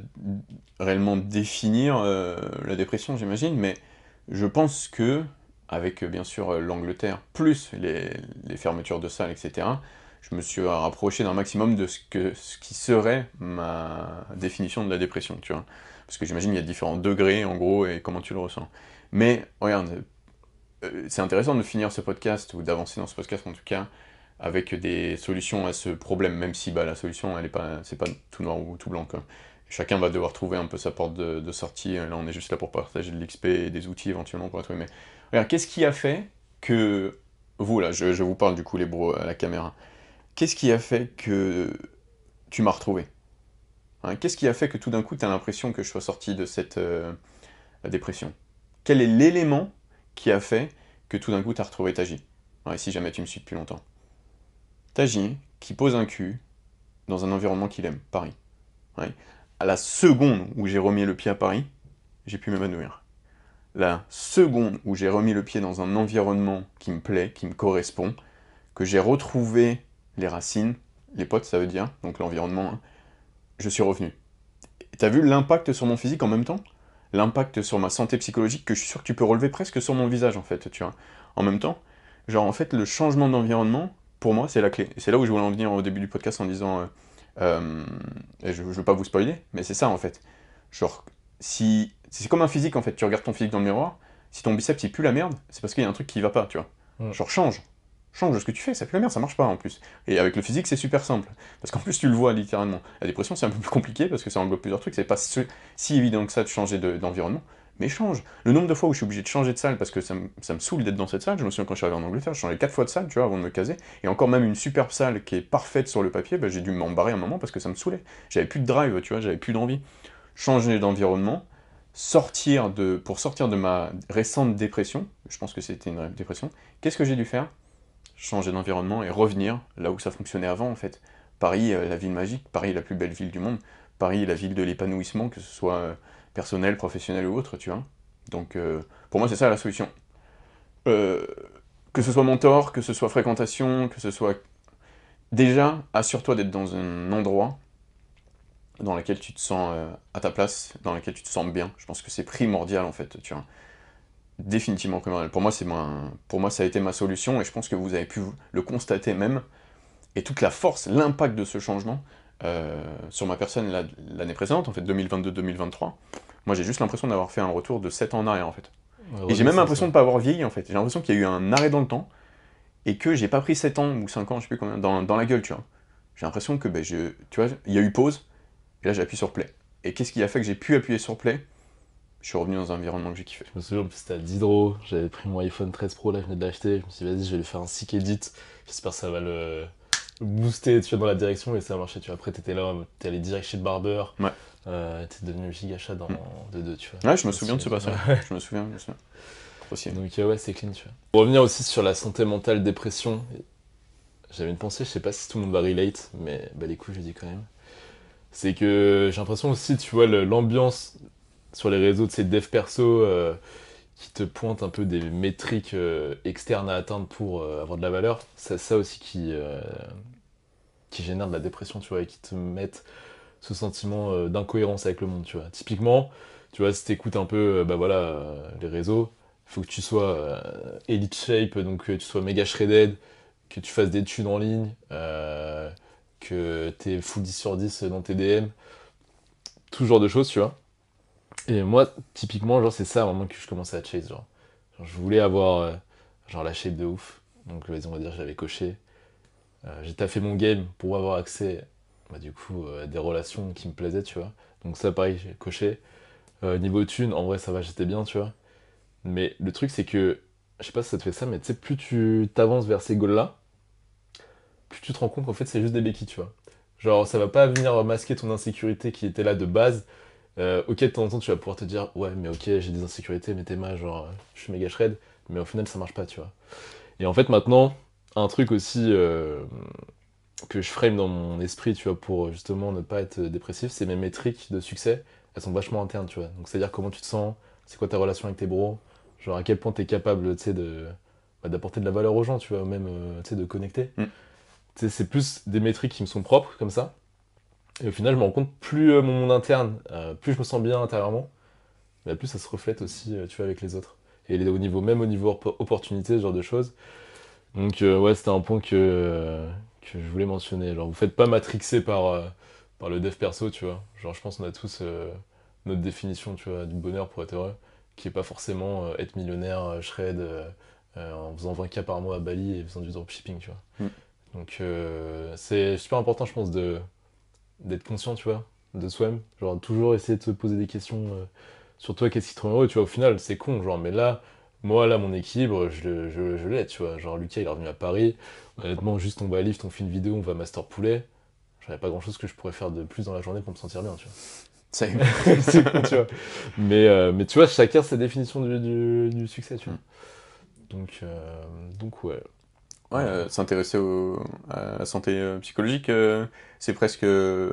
[SPEAKER 2] réellement définir la dépression, j'imagine, mais je pense que, avec bien sûr l'Angleterre, plus les fermetures de salles, etc., je me suis rapproché d'un maximum de ce, que, ce qui serait ma définition de la dépression, tu vois. Parce que j'imagine qu'il y a différents degrés, en gros, et comment tu le ressens. Mais, regarde, euh, c'est intéressant de finir ce podcast, ou d'avancer dans ce podcast en tout cas, avec des solutions à ce problème, même si bah, la solution, elle est pas, pas tout noir ou tout blanc. Chacun va devoir trouver un peu sa porte de, de sortie. Là, on est juste là pour partager de l'XP et des outils éventuellement pour la trouver. Mais regarde, qu'est-ce qui a fait que vous, là, je, je vous parle du coup, les bros à la caméra, qu'est-ce qui a fait que tu m'as retrouvé? Hein, Qu'est-ce qui a fait que tout d'un coup, tu as l'impression que je sois sorti de cette euh, dépression? Quel est l'élément qui a fait que tout d'un coup, tu as retrouvé Taji? Ouais, si jamais tu me suis depuis longtemps. Taji, qui pose un cul dans un environnement qu'il aime, Paris. À la seconde où j'ai remis le pied à Paris, j'ai pu m'évanouir. La seconde où j'ai remis le pied dans un environnement qui me plaît, qui me correspond, que j'ai retrouvé les racines, les potes ça veut dire, donc l'environnement, hein, je suis revenu. T'as vu l'impact sur mon physique en même temps? L'impact sur ma santé psychologique que je suis sûr que tu peux relever presque sur mon visage en fait, tu vois. En même temps, genre en fait le changement d'environnement, pour moi c'est la clé. C'est là où je voulais en venir au début du podcast en disant, euh, euh, et je, je veux pas vous spoiler, mais c'est ça en fait. Genre, si c'est comme un physique en fait, tu regardes ton physique dans le miroir, si ton biceps il pue la merde, c'est parce qu'il y a un truc qui va pas, tu vois. Genre change, change ce que tu fais, ça pue la merde, ça marche pas en plus. Et avec le physique c'est super simple, parce qu'en plus tu le vois littéralement. La dépression c'est un peu plus compliqué parce que ça englobe plusieurs trucs, c'est pas si, évident que ça de changer de- d'environnement, mais change. Le nombre de fois où je suis obligé de changer de salle parce que ça me, ça me saoule d'être dans cette salle, je me souviens quand je suis arrivé en Angleterre, je changeais quatre fois de salle, tu vois, avant de me caser, et encore même une superbe salle qui est parfaite sur le papier, bah, j'ai dû m'embarrer un moment parce que ça me saoulait. J'avais plus de drive, tu vois, j'avais plus d'envie. Changer d'environnement, sortir de, pour sortir de ma récente dépression, je pense que c'était une dépression, qu'est-ce que j'ai dû faire? Changer d'environnement et revenir là où ça fonctionnait avant, en fait. Paris, euh, la ville magique, Paris, la plus belle ville du monde, Paris, la ville de l'épanouissement, que ce soit euh, personnel, professionnel ou autre, tu vois. Donc, euh, pour moi, c'est ça la solution. Que ce soit mentor, que ce soit fréquentation, que ce soit... Déjà, assure-toi d'être dans un endroit dans lequel tu te sens à ta place, dans lequel tu te sens bien. Je pense que c'est primordial, en fait, tu vois. Définitivement primordial. Pour moi, c'est ma... pour moi, ça a été ma solution, et je pense que vous avez pu le constater même. Et toute la force, l'impact de ce changement, euh, sur ma personne l'année précédente, en fait 2022-2023, moi j'ai juste l'impression d'avoir fait un retour de 7 ans en arrière en fait.
[SPEAKER 1] Ouais,
[SPEAKER 2] Et j'ai même l'impression de pas avoir vieilli en fait. J'ai l'impression qu'il y a eu un arrêt dans le temps et que j'ai pas pris 7 ans ou 5 ans, je sais plus combien, dans, dans la gueule, tu vois. J'ai l'impression que ben, je, tu vois, il y a eu pause et là j'ai appuyé sur play. Et qu'est-ce qui a fait que j'ai pu appuyer sur play? Je suis revenu dans un environnement que j'ai kiffé.
[SPEAKER 1] Je me souviens, en plus, c'était à Diderot. J'avais pris mon iPhone 13 Pro, là, je venais de l'acheter. Je me suis dit, vas-y, je vais lui faire un sick edit. J'espère que ça va le booster tu vois, dans la direction et ça a marché. Tu vois. Après, t'étais là, t'es allé direct chez le barbeur.
[SPEAKER 2] Ouais.
[SPEAKER 1] Euh, t'es devenu giga chat dans,
[SPEAKER 2] Mm.
[SPEAKER 1] de deux, tu vois.
[SPEAKER 2] Ouais, je me souviens de ce passage. Je me souviens, je me souviens. Aussi.
[SPEAKER 1] Donc, euh, ouais, c'est clean, tu vois. Pour revenir aussi sur la santé mentale, dépression, j'avais une pensée, je sais pas si tout le monde va relate, mais bah, les coups, je dis quand même. C'est que j'ai l'impression aussi, tu vois, l'ambiance sur les réseaux de ces devs perso euh, qui te pointent un peu des métriques euh, externes à atteindre pour euh, avoir de la valeur, c'est ça aussi qui, génère de la dépression, tu vois, et qui te mettent ce sentiment d'incohérence avec le monde, tu vois. Typiquement, tu vois, si t'écoutes un peu, bah voilà, les réseaux, faut que tu sois elite shape, donc que tu sois méga shredded, que tu fasses des études en ligne, euh, que t'es full 10 sur 10 dans tes DM, tout genre de choses, tu vois. Et moi, typiquement, genre, c'est ça vraiment que je commençais à chase, genre. Je voulais avoir, euh, genre, la shape de ouf. Donc, vas-y, on va dire, j'avais coché. Euh, j'ai taffé mon game pour avoir accès, bah, du coup, euh, à des relations qui me plaisaient, tu vois. Donc ça, pareil, j'ai coché. Niveau thune, en vrai, ça va, j'étais bien, tu vois. Mais le truc, c'est que, je sais pas si ça te fait ça, mais tu sais, plus tu t'avances vers ces goals-là, plus tu te rends compte qu'en fait, c'est juste des béquilles, tu vois. Genre, ça va pas venir masquer ton insécurité qui était là de base. Euh, ok, de temps en temps, tu vas pouvoir te dire, ouais, mais ok, j'ai des insécurités, mais t'es mal, genre, je suis méga shred, mais au final, ça marche pas, tu vois. Et en fait, maintenant, un truc aussi euh, que je frame dans mon esprit, tu vois, pour justement ne pas être dépressif, c'est mes métriques de succès, elles sont vachement internes, tu vois. Donc, c'est-à-dire comment tu te sens, c'est quoi ta relation avec tes bros, genre à quel point t'es capable, tu sais, de, bah, d'apporter de la valeur aux gens, tu vois, ou même, euh, tu sais, de connecter.
[SPEAKER 2] Mm.
[SPEAKER 1] C'est plus des métriques qui me sont propres, comme ça. Et au final, je me rends compte, plus euh, mon monde interne, euh, plus je me sens bien intérieurement, bah, plus ça se reflète aussi, euh, tu vois, avec les autres. Et les- au niveau, même au niveau op- opportunité, ce genre de choses. Donc, ouais, c'était un point que, que je voulais mentionner. Genre, vous faites pas matrixer par, par le dev perso, tu vois. Genre, je pense qu'on a tous notre définition, tu vois, du bonheur pour être heureux, qui est pas forcément être millionnaire, shred, en faisant 20K par mois à Bali et faisant du dropshipping, tu vois.
[SPEAKER 2] Mm.
[SPEAKER 1] Donc, c'est super important, je pense, de d'être conscient, tu vois, de soi-même. Genre, toujours essayer de se poser des questions euh, sur toi, qu'est-ce qui te rend heureux, tu vois. Au final, c'est con, genre, mais là, moi, là, mon équilibre, je, le- je, je l'ai, tu vois. Genre, Lucas, il est revenu à Paris. Honnêtement, juste on va à Lift, on fait une vidéo, on va à Master Poulet. J'aurais pas grand chose que je pourrais faire de plus dans la journée pour me sentir bien, tu vois. C'est con, tu vois. Mais, euh, mais tu vois, chacun sa définition du, du, du succès, tu vois. Donc, euh, donc ouais.
[SPEAKER 2] Ouais, euh, s'intéresser à la santé euh, psychologique, euh, c'est presque le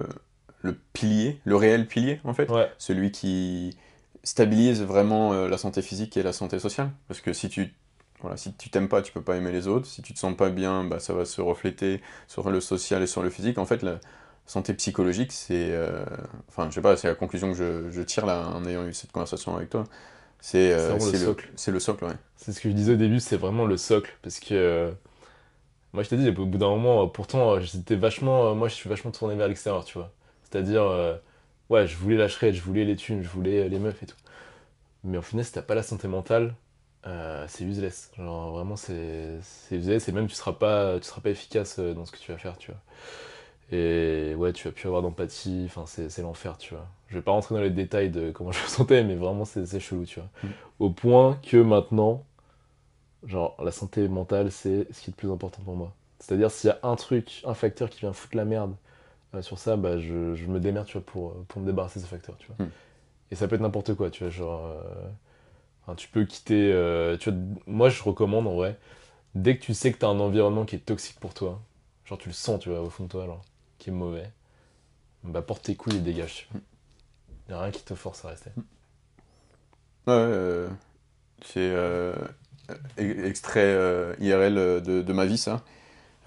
[SPEAKER 2] pilier, le réel pilier en fait,
[SPEAKER 1] Ouais,
[SPEAKER 2] celui qui stabilise vraiment la santé physique et la santé sociale. Parce que si tu voilà, si tu t'aimes pas, tu peux pas aimer les autres. Si tu te sens pas bien, bah, ça va se refléter sur le social et sur le physique. En fait, la santé psychologique, c'est, enfin, je sais pas, c'est la conclusion que je, je tire là en ayant eu cette conversation avec toi. C'est
[SPEAKER 1] le socle.
[SPEAKER 2] C'est le socle, ouais.
[SPEAKER 1] c'est ce que je disais au début, c'est vraiment le socle. Parce que moi, je t'ai dit, au bout d'un moment, euh, pourtant, euh, j'étais vachement. euh, moi, je suis vachement tourné vers l'extérieur, tu vois. C'est-à-dire, euh, ouais, je voulais la shred, je voulais les thunes, je voulais les meufs et tout. Mais au final, si t'as pas la santé mentale, c'est useless. Genre, vraiment, c'est useless et même tu seras pas, tu seras pas efficace dans ce que tu vas faire, tu vois. Et ouais, tu as pu avoir d'empathie, enfin, c'est l'enfer, tu vois. Je vais pas rentrer dans les détails de comment je me sentais, mais vraiment, c'est c'est chelou, tu vois.
[SPEAKER 2] Mm.
[SPEAKER 1] Au point que maintenant, genre, la santé mentale, c'est ce qui est le plus important pour moi. C'est-à-dire, s'il y a un truc, un facteur qui vient foutre la merde euh, sur ça, bah, je, je me démerde, tu vois, pour, euh, pour me débarrasser de ce facteur, tu vois.
[SPEAKER 2] Mm.
[SPEAKER 1] Et ça peut être n'importe quoi, tu vois, genre... euh, enfin, tu peux quitter... euh, tu vois, moi, je recommande, en vrai, dès que tu sais que tu as un environnement qui est toxique pour toi, genre tu le sens, tu vois, au fond de toi, genre, qui est mauvais, bah porte tes couilles et dégage. tu vois. Y a rien qui te force à rester.
[SPEAKER 2] Ouais, ouais, euh, c'est extrait euh, IRL de, de ma vie, ça.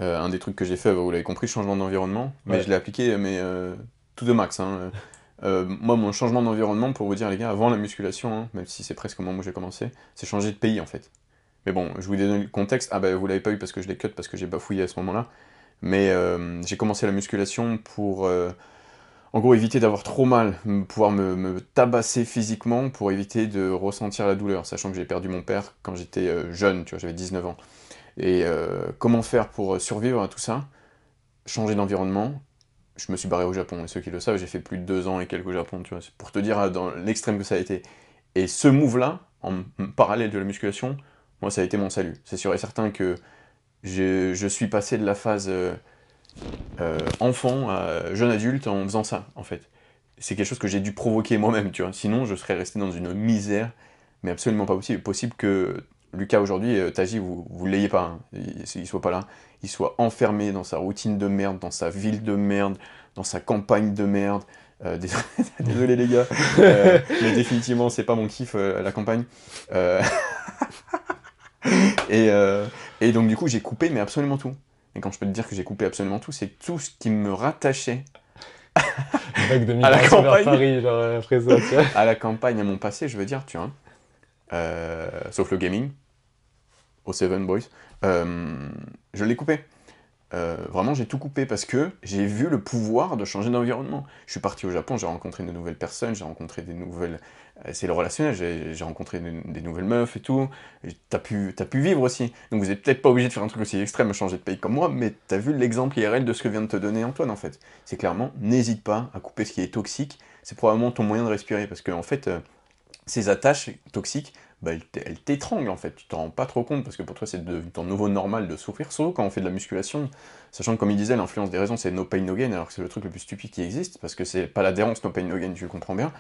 [SPEAKER 2] Euh, un des trucs que j'ai fait, vous l'avez compris, changement d'environnement. Mais
[SPEAKER 1] Ouais.
[SPEAKER 2] je l'ai appliqué, mais euh, tout de max. hein. Euh, moi, mon changement d'environnement, pour vous dire, les gars, avant la musculation, hein, même si c'est presque au moment où j'ai commencé, c'est changer de pays, en fait. Mais bon, je vous donne le contexte. Ah bah, vous l'avez pas eu parce que je l'ai cut, parce que j'ai bafouillé à ce moment-là. Mais euh, j'ai commencé la musculation pour, euh, en gros, éviter d'avoir trop mal, pouvoir me, tabasser physiquement pour éviter de ressentir la douleur, sachant que j'ai perdu mon père quand j'étais euh, jeune, tu vois, j'avais 19 ans. Et euh, comment faire pour survivre à tout ça? Changer d'environnement. Je me suis barré au Japon, et ceux qui le savent, j'ai fait plus de deux ans et quelques au Japon, tu vois, pour te dire euh, dans l'extrême que ça a été. Et ce move-là, en parallèle de la musculation, moi, ça a été mon salut. C'est sûr et certain que je, suis passé de la phase euh, euh, enfant jeune adulte en faisant ça, en fait. C'est quelque chose que j'ai dû provoquer moi-même, tu vois. Sinon, je serais resté dans une misère, mais absolument pas possible. Possible que Lucas, aujourd'hui, euh, Taji, vous ne l'ayez pas, hein. il, il soit pas là. Il soit enfermé dans sa routine de merde, dans sa ville de merde, dans sa campagne de merde. Euh, désolé, les gars, Euh, mais définitivement, c'est pas mon kiff, la campagne. Et, et donc, du coup, j'ai coupé, mais absolument tout. Et quand je peux te dire que j'ai coupé absolument tout, c'est tout ce qui me rattachait
[SPEAKER 1] de
[SPEAKER 2] À la campagne.
[SPEAKER 1] Paris, genre euh, après ça, tu vois.
[SPEAKER 2] à la campagne, à mon passé, je veux dire, tu vois. Euh, sauf le gaming, au Seven Boys. Euh, je l'ai coupé. Euh, vraiment, j'ai tout coupé parce que j'ai vu le pouvoir de changer d'environnement. Je suis parti au Japon, j'ai rencontré de nouvelles personnes, j'ai rencontré des nouvelles. Euh, C'est le relationnel, j'ai rencontré des, nouvelles meufs et tout. T'as pu, t'as pu vivre aussi. Donc vous êtes peut-être pas obligé de faire un truc aussi extrême, changer de pays comme moi, mais t'as vu l'exemple IRL de ce que vient de te donner Antoine en fait. C'est clairement, n'hésite pas à couper ce qui est toxique. C'est probablement ton moyen de respirer parce que en fait, euh, ces attaches toxiques, bah, elles t'étranglent en fait. Tu t'en rends pas trop compte parce que pour toi c'est devenu ton nouveau normal de souffrir, surtout quand on fait de la musculation. Sachant que comme il disait, l'influence des raisons c'est no pain no gain, alors que c'est le truc le plus stupide qui existe parce que c'est pas l'adhérence no pain no gain, tu le comprends bien.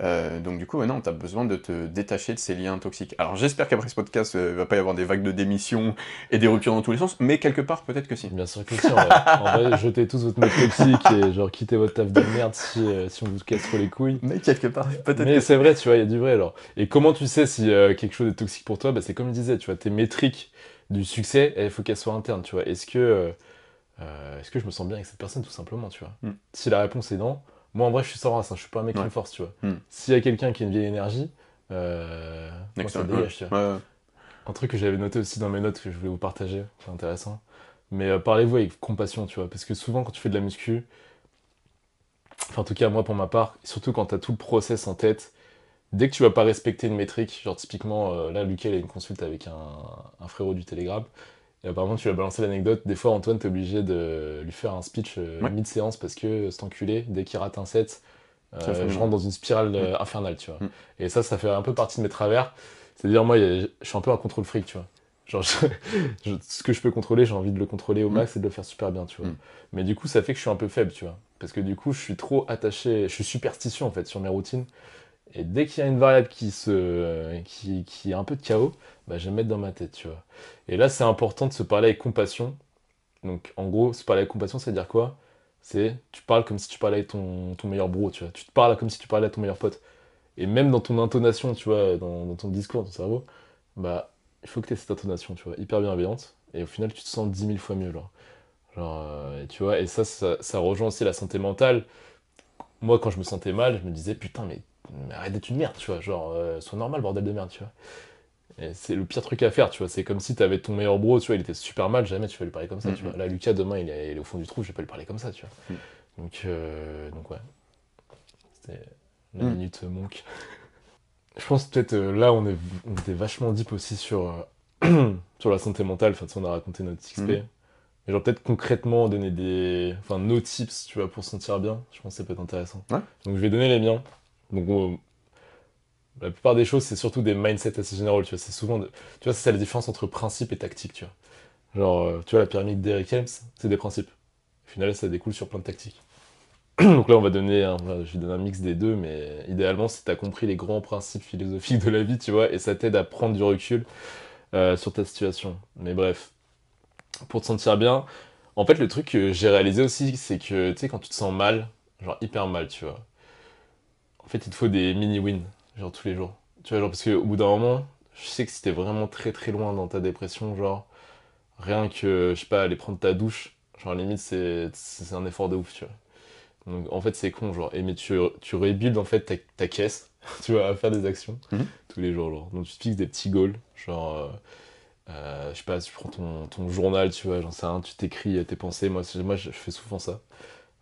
[SPEAKER 2] Euh, donc du coup, ouais, non, t'as besoin de te détacher de ces liens toxiques. Alors j'espère qu'après ce podcast, euh, il va pas y avoir des vagues de démission et des ruptures dans tous les sens, mais quelque part peut-être que si.
[SPEAKER 1] Bien sûr que si, en vrai. En vrai, jetez tous votre mode toxique et genre quittez votre taf de merde si, euh, si on vous casse trop les couilles.
[SPEAKER 2] Mais quelque part peut-être
[SPEAKER 1] Mais
[SPEAKER 2] que
[SPEAKER 1] c'est vrai, tu vois, il y a du vrai alors. Et comment tu sais si euh, quelque chose est toxique pour toi? Bah, C'est comme je disais, tu vois, tes métriques du succès, il faut qu'elles soient internes, tu vois. Est-ce que, euh, euh, est-ce que je me sens bien avec cette personne, tout simplement, tu vois?
[SPEAKER 2] Mm.
[SPEAKER 1] Si la réponse est non, moi en vrai, je suis sans race, hein, je suis pas un mec qui me force, tu vois.
[SPEAKER 2] Mm.
[SPEAKER 1] S'il y a quelqu'un qui a une vieille énergie, euh, moi, ça dégage, tu vois. Un truc que j'avais noté aussi dans mes notes que je voulais vous partager, c'est intéressant. Mais euh, parlez-vous avec compassion, tu vois, parce que souvent quand tu fais de la muscu, enfin en tout cas moi pour ma part, surtout quand tu as tout le process en tête, dès que tu vas pas respecter une métrique, genre typiquement euh, là Lucas il a une consulte avec un, un frérot du Telegram, et apparemment tu as balancé l'anecdote, des fois Antoine t'es obligé de lui faire un speech euh,
[SPEAKER 2] Ouais.
[SPEAKER 1] mid-séance parce que cet enculé, dès qu'il rate un set, euh, je rentre dans une spirale euh, infernale, tu vois.
[SPEAKER 2] Mm.
[SPEAKER 1] Et ça, ça fait un peu partie de mes travers. C'est-à-dire, moi, je suis un peu un contrôle fric, tu vois. Genre, je- je- ce que je peux contrôler, j'ai envie de le contrôler au
[SPEAKER 2] Mm.
[SPEAKER 1] max et de le faire super bien, tu vois.
[SPEAKER 2] Mm.
[SPEAKER 1] Mais du coup, ça fait que je suis un peu faible, tu vois. Parce que du coup, je suis trop attaché, je suis superstitieux, en fait, sur mes routines. Et dès qu'il y a une variable qui, se, qui, qui est un peu de chaos, bah, je vais me mettre dans ma tête, tu vois. Et là, c'est important de se parler avec compassion. Donc, en gros, se parler avec compassion, c'est dire quoi? C'est, tu parles comme si tu parlais avec ton, ton meilleur bro, tu vois. Tu te parles comme si tu parlais à ton meilleur pote. Et même dans ton intonation, tu vois, dans, dans ton discours, ton cerveau, bah, il faut que tu aies cette intonation, tu vois, hyper bienveillante. Et au final, tu te sens 10 000 fois mieux, genre. Genre, euh, tu vois, et ça, ça, ça rejoint aussi la santé mentale. Moi, quand je me sentais mal, je me disais, putain, mais, mais arrête d'être une merde, tu vois. Genre, euh, sois normal, bordel de merde, tu vois. Et c'est le pire truc à faire, tu vois. C'est comme si t'avais ton meilleur bro, tu vois, il était super mal, jamais tu vas lui parler comme ça, tu vois. Là, Lucas, demain, il est, il est au fond du trou, je vais pas lui parler comme ça, tu vois.
[SPEAKER 2] Mhm.
[SPEAKER 1] Donc, euh, donc ouais. C'était la
[SPEAKER 2] Mhm.
[SPEAKER 1] minute monk. Je pense peut-être euh, là, on, est, on était vachement deep aussi sur, sur la santé mentale. Enfin, tu sais, on a raconté notre 6P.
[SPEAKER 2] Mhm.
[SPEAKER 1] Mais genre peut-être concrètement donner des... Enfin, nos tips, tu vois, pour se sentir bien. Je pense que ça peut être intéressant.
[SPEAKER 2] Ouais.
[SPEAKER 1] Donc je vais donner les miens. Donc on- la plupart des choses, c'est surtout des mindsets assez généraux, tu vois. C'est souvent... Tu vois, c'est la différence entre principe et tactique, tu vois. Genre, euh, tu vois, la pyramide d'Eric Helms, c'est des principes. Au final, ça découle sur plein de tactiques. Donc là, on va donner un, je vais donner un mix des deux, mais idéalement, si tu as compris les grands principes philosophiques de la vie, tu vois, et ça t'aide à prendre du recul euh, sur ta situation. Mais bref, pour te sentir bien, en fait, le truc que j'ai réalisé aussi, c'est que, tu sais, quand tu te sens mal, genre hyper mal, tu vois, en fait, il te faut des mini-wins, genre tous les jours. Tu vois, genre, parce qu'au bout d'un moment, je sais que si t'es vraiment très très loin dans ta dépression, genre, rien que, je sais pas, aller prendre ta douche, genre, limite, c'est un effort de ouf, tu vois. Donc, en fait, c'est con, genre. Et mais tu, tu rebuilds, en fait, ta, ta caisse, tu vois, à faire des actions
[SPEAKER 2] Mhm.
[SPEAKER 1] tous les jours, genre. Donc, tu te fixes des petits goals, genre, euh, euh, je sais pas, tu prends ton, ton journal, tu vois, j'en sais rien, tu t'écris euh, tes pensées. Moi, moi, je fais souvent ça.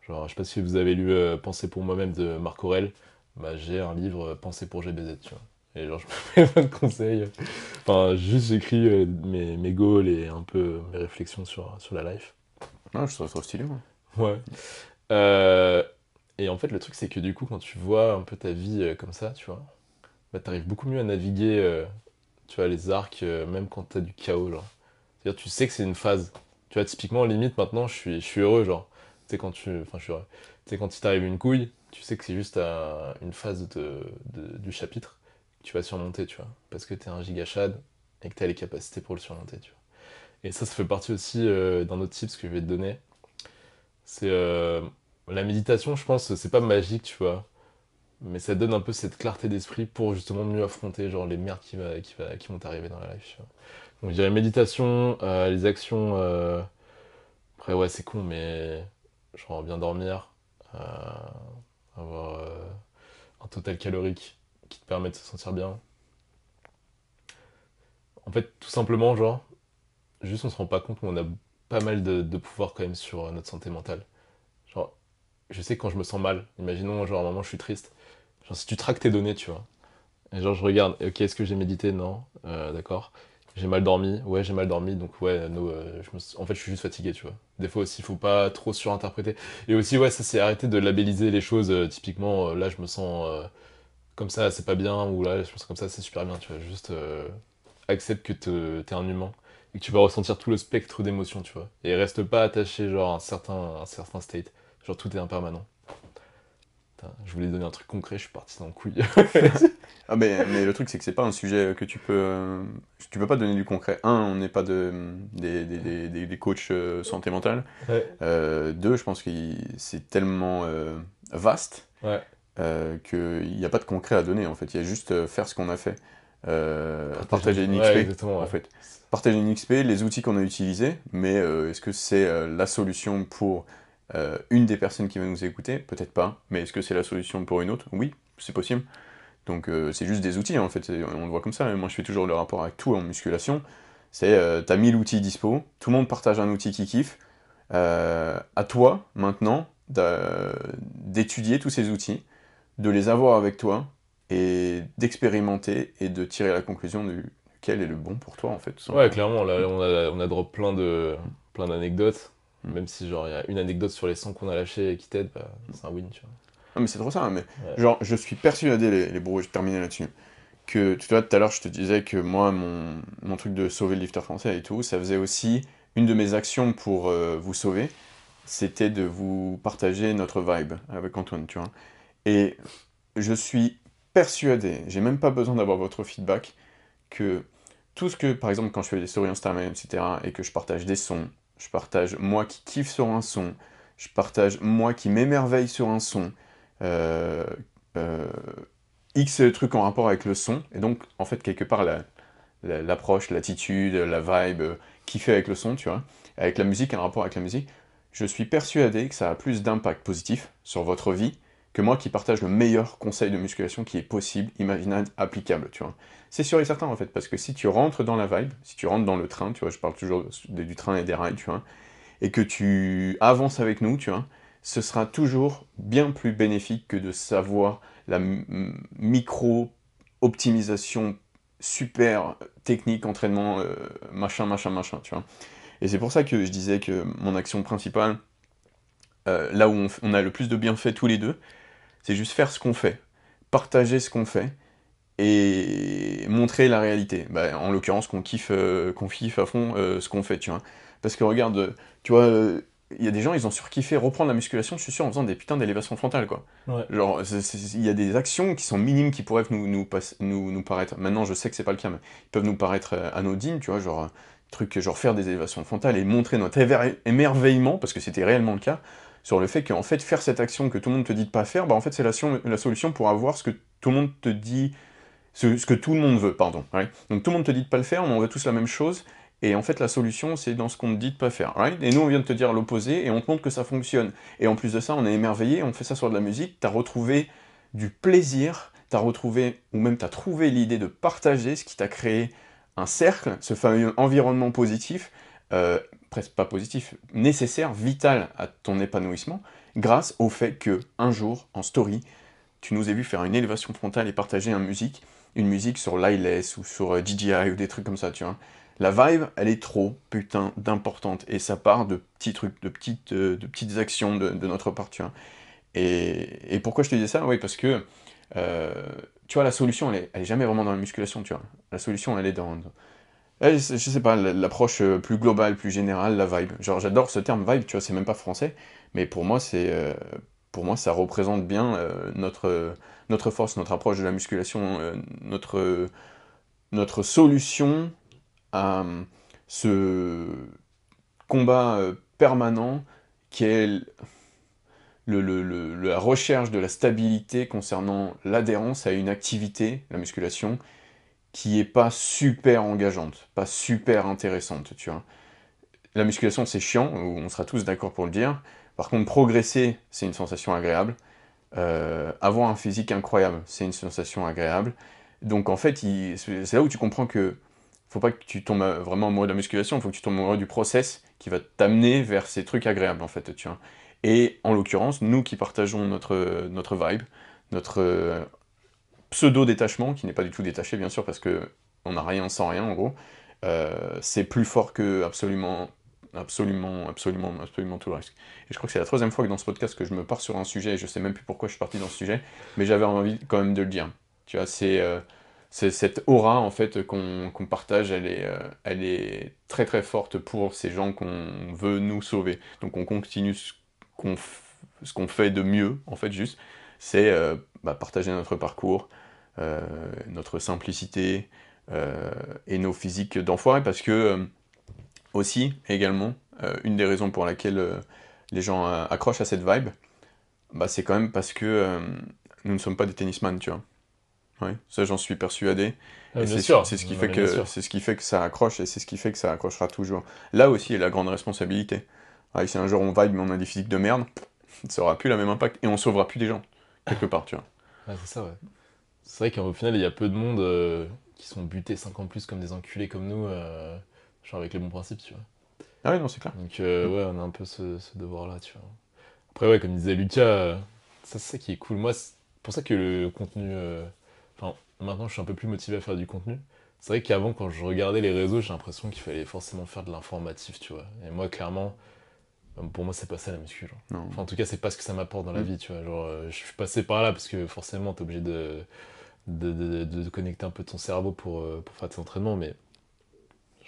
[SPEAKER 1] Genre, je sais pas si vous avez lu euh, Penser pour moi-même de Marc Aurel. Bah, j'ai un livre euh, Penser pour GBZ, tu vois. Et genre, je me fais plein de conseils. Enfin, juste, j'écris euh, mes, mes goals et un peu mes réflexions sur, sur la life.
[SPEAKER 2] Ah, je trouve ça trop stylé, moi.
[SPEAKER 1] Ouais. Euh, et en fait, le truc, c'est que du coup, quand tu vois un peu ta vie euh, comme ça, tu vois, bah, t'arrives beaucoup mieux à naviguer, euh, tu vois, les arcs, même quand t'as du chaos, genre. C'est-à-dire, tu sais que c'est une phase. Tu vois, typiquement, limite, maintenant, je suis, je suis heureux, genre. Tu sais, quand tu... Enfin, je suis heureux. Tu sais, quand il t'arrive une couille, tu sais que c'est juste un- une phase de, du chapitre que tu vas surmonter, tu vois. Parce que t'es un gigachad et que t'as les capacités pour le surmonter, tu vois. Et ça, ça fait partie aussi euh, d'un autre tips que je vais te donner. C'est euh, la méditation, je pense, c'est pas magique, tu vois. Mais ça donne un peu cette clarté d'esprit pour justement mieux affronter genre les merdes qui, va, qui, va, qui vont t'arriver dans la life, tu vois. Donc je dirais méditation, euh, les actions. Après, ouais, c'est con, mais genre bien dormir, avoir euh, un total calorique qui te permet de se sentir bien. En fait, tout simplement, genre, juste on se rend pas compte, mais on a pas mal de, pouvoir quand même sur euh, notre santé mentale. Genre, je sais quand je me sens mal, imaginons, genre, à un moment, je suis triste. Genre, si tu traques tes données, tu vois. Et genre, je regarde, ok, est-ce que j'ai médité? Non. Euh, d'accord. J'ai mal dormi? Ouais, j'ai mal dormi, donc ouais, no, en fait, je suis juste fatigué, tu vois. Des fois aussi, il faut pas trop surinterpréter. Et aussi, ouais, ça, c'est arrêter de labelliser les choses. euh, typiquement, euh, là, je me sens euh, comme ça, c'est pas bien, ou là, je me sens comme ça, c'est super bien, tu vois. Juste accepte que te- t'es un humain et que tu vas ressentir tout le spectre d'émotions, tu vois. Et reste pas attaché, genre, à un certain, un certain state. Genre, tout est impermanent. Je voulais donner un truc concret, je suis parti dans le couille.
[SPEAKER 2] Ah, mais, mais le truc, c'est que c'est pas un sujet que tu peux. euh, Tu peux pas donner du concret. Un, on n'est pas de, des, des, des, des- coachs euh, santé mentale.
[SPEAKER 1] Ouais.
[SPEAKER 2] Euh, deux, je pense que c'est tellement euh, vaste
[SPEAKER 1] Ouais.
[SPEAKER 2] euh, qu'il n'y a pas de concret à donner en fait. Il y a juste faire ce qu'on a fait. Partager une XP
[SPEAKER 1] ouais.
[SPEAKER 2] en fait. Partager une XP, les outils qu'on a utilisés, mais est-ce que c'est la solution pour euh, une des personnes qui va nous écouter Peut-être pas. Mais est-ce que c'est la solution pour une autre? Oui, c'est possible. Donc euh, c'est juste des outils en fait, on le voit comme ça. Moi je fais toujours le rapport avec tout en musculation. C'est euh, t'as 1000 outils dispo, tout le monde partage un outil qui kiffe. Euh, à toi maintenant d'étudier tous ces outils, de les avoir avec toi et d'expérimenter et de tirer la conclusion du quel est le bon pour toi en fait.
[SPEAKER 1] Ouais, clairement, là, on a, on a drop plein de plein d'anecdotes.
[SPEAKER 2] Mm.
[SPEAKER 1] Même si, genre, il y a une anecdote sur les 100 qu'on a lâché et qui t'aide, bah, c'est un win, tu vois.
[SPEAKER 2] Non mais c'est trop ça, mais
[SPEAKER 1] Ouais.
[SPEAKER 2] genre je suis persuadé, les, les bros, je terminer là-dessus, que tu vois tout à l'heure je te disais que moi mon, mon truc de sauver le lifter français et tout, ça faisait aussi une de mes actions pour euh, vous sauver, c'était de vous partager notre vibe avec Antoine, tu vois. Et je suis persuadé, j'ai même pas besoin d'avoir votre feedback, que tout ce que, par exemple, quand je fais des stories Instagram, etc., et que je partage des sons, je partage moi qui kiffe sur un son, je partage moi qui m'émerveille sur un son, euh, euh, X trucs en rapport avec le son, et donc, en fait, quelque part, la- la- l'approche, l'attitude, la vibe, euh, kiffer avec le son, tu vois, avec la musique, un rapport avec la musique, je suis persuadé que ça a plus d'impact positif sur votre vie que moi qui partage le meilleur conseil de musculation qui est possible, imaginable, applicable, tu vois. C'est sûr et certain en fait, parce que si tu rentres dans la vibe, si tu rentres dans le train, tu vois, je parle toujours du train et des rails, tu vois, et que tu avances avec nous, tu vois, ce sera toujours bien plus bénéfique que de savoir la micro-optimisation super technique, entraînement, euh, machin, machin, machin, tu vois. Et c'est pour ça que je disais que mon action principale, euh, là où on, on, a le plus de bienfaits tous les deux, c'est juste faire ce qu'on fait, partager ce qu'on fait, et montrer la réalité. Bah, en l'occurrence, qu'on kiffe, euh, qu'on kiffe à fond euh, ce qu'on fait, tu vois. Parce que regarde, tu vois, il y a des gens, ils ont surkiffé reprendre la musculation, je suis sûr, en faisant des putains d'élévation frontale, quoi.
[SPEAKER 1] Ouais.
[SPEAKER 2] Genre, il y a des actions qui sont minimes qui pourraient nous, nous, nous, nous paraître. Maintenant, je sais que c'est pas le cas, mais ils peuvent nous paraître euh, anodines, tu vois, genre, truc, genre faire des élévations frontales et montrer notre émerveillement, parce que c'était réellement le cas, sur le fait qu'en fait, faire cette action que tout le monde te dit de pas faire, bah en fait, c'est la, la, solution pour avoir ce que tout le monde te dit. Ce, que tout le monde veut, pardon. Donc tout le monde te dit de pas le faire, on veut tous la même chose, et en fait, la solution, c'est dans ce qu'on te dit de pas faire, Et nous, on vient de te dire l'opposé, et on te montre que ça fonctionne. Et en plus de ça, on est émerveillé, on fait ça sur de la musique, t'as retrouvé du plaisir, t'as retrouvé, ou même t'as trouvé l'idée de partager ce qui t'a créé un cercle, ce fameux environnement positif, euh, presque pas positif, nécessaire, vital à ton épanouissement, grâce au fait que, un jour, en story, tu nous as vu faire une élévation frontale et partager une musique, une musique sur Lyless ou sur DJI ou des trucs comme ça, tu vois. La vibe, elle est trop putain d'importante et ça part de petits trucs, de petites, euh, de petites actions de, notre part, tu vois. Et, pourquoi je te dis ça? Oui, parce que, euh, tu vois, la solution, elle est, jamais vraiment dans la musculation, tu vois. La solution, elle est dans... elle, je sais pas, l'approche plus globale, plus générale, la vibe. Genre, j'adore ce terme vibe, tu vois, c'est même pas français, mais pour moi, c'est... Euh, pour moi, ça représente bien euh, notre, notre force, notre approche de la musculation, euh, notre, notre solution à ce combat euh, permanent qui est la recherche de la stabilité concernant l'adhérence à une activité, la musculation, qui est pas super engageante, pas super intéressante, tu vois. La musculation, c'est chiant, on sera tous d'accord pour le dire. Par contre, progresser, c'est une sensation agréable. Euh, avoir un physique incroyable, c'est une sensation agréable. Donc en fait, c'est là où tu comprends que faut pas que tu tombes vraiment amoureux de la musculation, il faut que tu tombes amoureux du process qui va t'amener vers ces trucs agréables en fait, tu vois. Et en l'occurrence, nous qui partageons notre, vibe, notre euh, pseudo-détachement, qui n'est pas du tout détaché bien sûr, parce que on n'a rien sans rien en gros, euh, c'est plus fort que absolument, absolument, absolument, absolument tout le reste. Et je crois que c'est la troisième fois que dans ce podcast que je me pars sur un sujet, et je sais même plus pourquoi je suis parti dans ce sujet, mais j'avais envie quand même de le dire. Tu vois, c'est... Euh, cette aura en fait qu'on qu partage, elle est, euh, elle est très très forte pour ces gens qu'on veut nous sauver. Donc on continue ce qu'on fait de mieux, en fait juste, c'est euh, bah, partager notre parcours, euh, notre simplicité et nos physiques d'enfoirés, parce que aussi, également, euh, une des raisons pour laquelle les gens accrochent à cette vibe, bah, c'est quand même parce que nous ne sommes pas des tennisman, tu vois. Oui, ça j'en suis persuadé.
[SPEAKER 1] Ah,
[SPEAKER 2] c'est ce qui fait que c'est ce qui fait que ça accroche et c'est ce qui fait que ça accrochera toujours. Là aussi, il y a la grande responsabilité. Ah, si un jour on vibe mais on a des physiques de merde, ça aura plus la même impact et on sauvera plus des gens quelque part, tu vois.
[SPEAKER 1] Ah, c'est ça, ouais. C'est vrai qu'au final, il y a peu de monde euh, qui sont butés 5 ans plus comme des enculés comme nous, euh, genre avec les bons principes, tu vois.
[SPEAKER 2] Ah oui, non, c'est clair.
[SPEAKER 1] Donc euh, ouais, on a un peu ce, ce devoir-là, tu vois. Après, ouais, comme disait Lucas, ça c'est ça qui est cool. Moi, c'est pour ça que le contenu Enfin, maintenant, je suis un peu plus motivé à faire du contenu. C'est vrai qu'avant, quand je regardais les réseaux, j'ai l'impression qu'il fallait forcément faire de l'informatif, tu vois. Et moi, clairement, pour moi, c'est pas ça la muscu. Genre. Enfin, en tout cas, c'est pas ce que ça m'apporte dans la mmh. vie, tu vois. Genre, je suis passé par là parce que forcément, t'es obligé de de, de, de, de, connecter un peu ton cerveau pour, pour faire tes entraînements, mais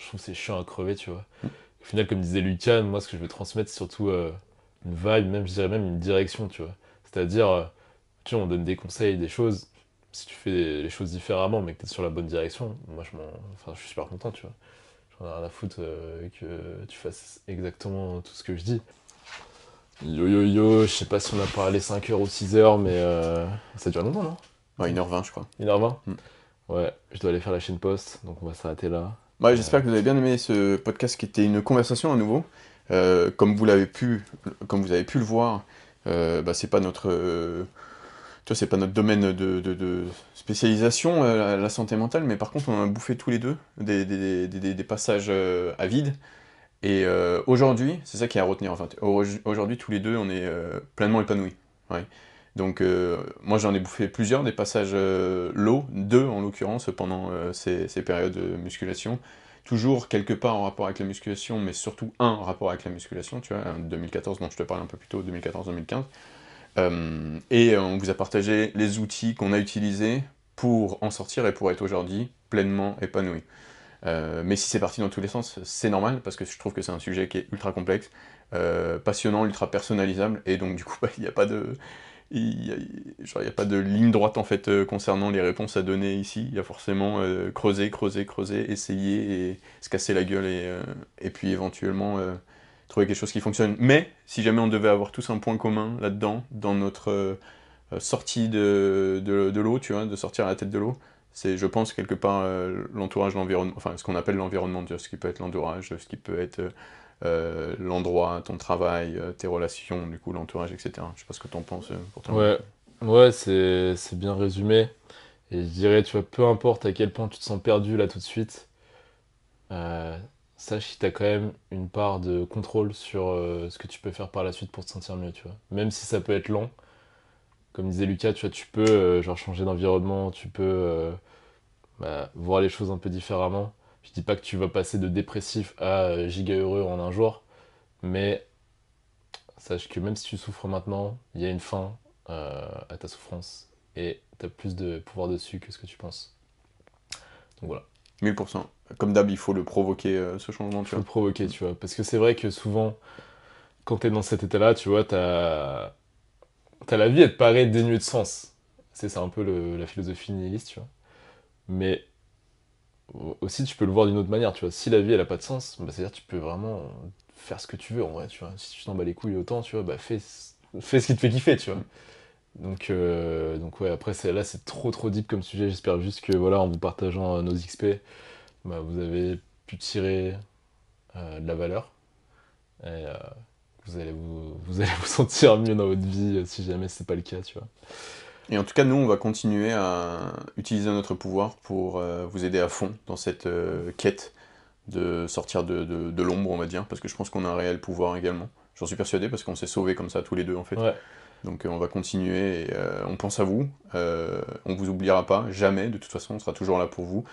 [SPEAKER 1] je trouve que c'est chiant à crever, tu vois. Au final, comme disait Lucas, moi, ce que je veux transmettre, c'est surtout euh, une vibe, même, je dirais même une direction, tu vois. C'est-à-dire, euh, tu vois, on donne des conseils, des choses si tu fais les choses différemment, mais que tu es sur la bonne direction, moi je, enfin, je suis super content, tu vois. J'en ai rien à foutre euh, que tu fasses exactement tout ce que je dis. Yo yo yo, je sais pas si on a parlé 5h ou 6h, mais euh, ça dure longtemps, non?
[SPEAKER 2] Ouais, 1h20, je crois.
[SPEAKER 1] 1h20 mm. Ouais, je dois aller faire la chaîne post, donc on va s'arrêter là.
[SPEAKER 2] Ouais, j'espère que vous avez bien aimé ce podcast qui était une conversation à nouveau. Euh, comme vous l'avez pu, comme vous avez pu le voir, euh, bah, c'est pas notre c'est pas notre domaine de, spécialisation, euh, la santé mentale, mais par contre, on a bouffé tous les deux des, passages euh, à vide. Et aujourd'hui, c'est ça qui est à retenir. Aujourd'hui, tous les deux, on est pleinement épanouis. Donc, euh, moi, j'en ai bouffé plusieurs, des passages low, deux en l'occurrence, pendant ces, ces, périodes de musculation. toujours quelque part en rapport avec la musculation, mais surtout un rapport avec la musculation, tu vois, 2014 dont je te parlais un peu plus tôt, 2014-2015. Euh, et on vous a partagé les outils qu'on a utilisés pour en sortir et pour être aujourd'hui pleinement épanoui. Euh, mais si c'est parti dans tous les sens, c'est normal, parce que je trouve que c'est un sujet qui est ultra complexe, euh, passionnant, ultra personnalisable, et donc du coup, il n'y a pas de... Il n'y a, pas de ligne droite en fait euh, concernant les réponses à donner ici. Il y a forcément creuser, creuser, creuser, essayer et se casser la gueule et, et puis éventuellement trouver quelque chose qui fonctionne. Mais si jamais on devait avoir tous un point commun là-dedans, dans notre sortie de, de, de l'eau, tu vois, de sortir à la tête de l'eau, c'est, je pense, quelque part euh, l'entourage, l'environnement, enfin ce qu'on appelle l'environnement, ce qui peut être l'entourage, ce qui peut être euh, l'endroit, ton travail, euh, tes relations, du coup l'entourage, etc. Je sais pas ce que tu en penses pour toi.
[SPEAKER 1] Ouais, ouais c'est, bien résumé. Et je dirais, tu vois, peu importe à quel point tu te sens perdu là tout de suite, sache que tu as quand même une part de contrôle sur ce que tu peux faire par la suite pour te sentir mieux, tu vois. Même si ça peut être lent, comme disait Lucas, tu vois, tu peux euh, genre changer d'environnement, tu peux euh, bah, voir les choses un peu différemment. Je dis pas que tu vas passer de dépressif à euh, giga heureux en un jour, mais sache que même si tu souffres maintenant, il y a une fin à ta souffrance et tu as plus de pouvoir dessus que ce que tu penses. Donc voilà.
[SPEAKER 2] 1000%. Comme d'hab, il faut le provoquer, ce changement.
[SPEAKER 1] Il faut le provoquer, tu vois. Parce que c'est vrai que souvent, quand tu es dans cet état-là, tu vois, tu as T'as la vie, elle te paraît dénuée de sens. C'est un peu la philosophie nihiliste, tu vois. Mais aussi, tu peux le voir d'une autre manière, tu vois. Si la vie, elle a pas de sens, bah, c'est-à-dire tu peux vraiment faire ce que tu veux, en vrai, tu vois. Si tu t'en bats les couilles autant, tu vois, bah fais, fais ce qui te fait kiffer, tu vois. Donc, euh, donc ouais, après, là, c'est trop trop deep comme sujet. J'espère juste que, voilà, en vous partageant euh, nos XP, bah, vous avez pu tirer euh, de la valeur. Et, vous allez vous, vous allez vous sentir mieux dans votre vie si jamais c'est pas le cas, tu vois.
[SPEAKER 2] Et en tout cas, nous, on va continuer à utiliser notre pouvoir pour euh, vous aider à fond dans cette euh, quête de sortir de, de, l'ombre, on va dire, parce que je pense qu'on a un réel pouvoir également. J'en suis persuadé parce qu'on s'est sauvés comme ça tous les deux, en fait. Donc on va continuer, et, on pense à vous, on vous oubliera pas, jamais, de toute façon, on sera toujours là pour vous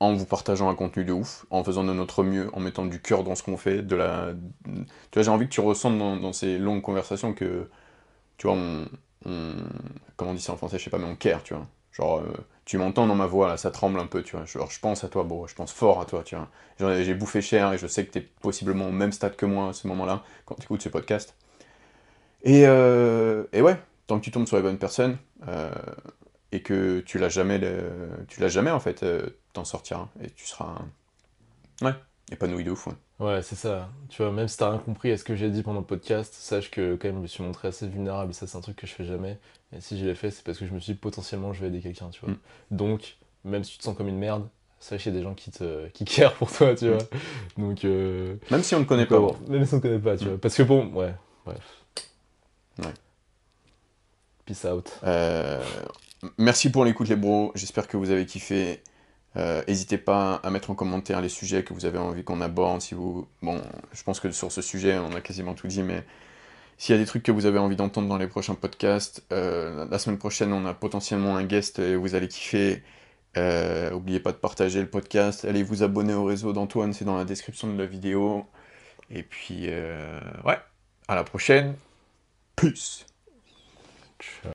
[SPEAKER 2] en vous partageant un contenu de ouf, en faisant de notre mieux, en mettant du cœur dans ce qu'on fait, de la... Tu vois, j'ai envie que tu ressentes dans, ces longues conversations que, tu vois, on, Comment on dit ça en français, je sais pas, mais on care, tu vois. Genre, euh, tu m'entends dans ma voix, là, ça tremble un peu, tu vois. Genre, je pense à toi, bro, je pense fort à toi, tu vois. J'ai bouffé cher et je sais que t'es possiblement au même stade que moi à ce moment-là, quand tu écoutes ce podcast. Et, euh, et ouais, tant que tu tombes sur les bonnes personnes, euh, et que tu l'as jamais, tu l'as jamais en fait, t'en sortiras et tu seras, ouais, épanoui de ouf. Ouais,
[SPEAKER 1] ouais c'est ça. Tu vois, même si t'as rien compris à ce que j'ai dit pendant le podcast, sache que quand même je me suis montré assez vulnérable et ça c'est un truc que je fais jamais. Et si je l'ai fait, c'est parce que je me suis dit potentiellement je vais aider quelqu'un, tu vois. Mm. Donc, même si tu te sens comme une merde, sache qu'il y a des gens qui te qui carent pour toi, tu mm. vois. Donc, euh,
[SPEAKER 2] même si on ne connaît pas.
[SPEAKER 1] même si on ne connaît pas, tu mm. vois. Parce que bon, ouais, bref.
[SPEAKER 2] Ouais.
[SPEAKER 1] Peace out.
[SPEAKER 2] Euh, Merci pour l'écoute les bros, j'espère que vous avez kiffé. Euh, n'hésitez pas à mettre en commentaire les sujets que vous avez envie qu'on aborde. Si vous... Je pense que sur ce sujet, on a quasiment tout dit, mais s'il y a des trucs que vous avez envie d'entendre dans les prochains podcasts, euh, la semaine prochaine, on a potentiellement un guest et vous allez kiffer. Euh, n'oubliez pas de partager le podcast. Allez vous abonner au réseau d'Antoine, c'est dans la description de la vidéo. Et puis, ouais, à la prochaine. Peace.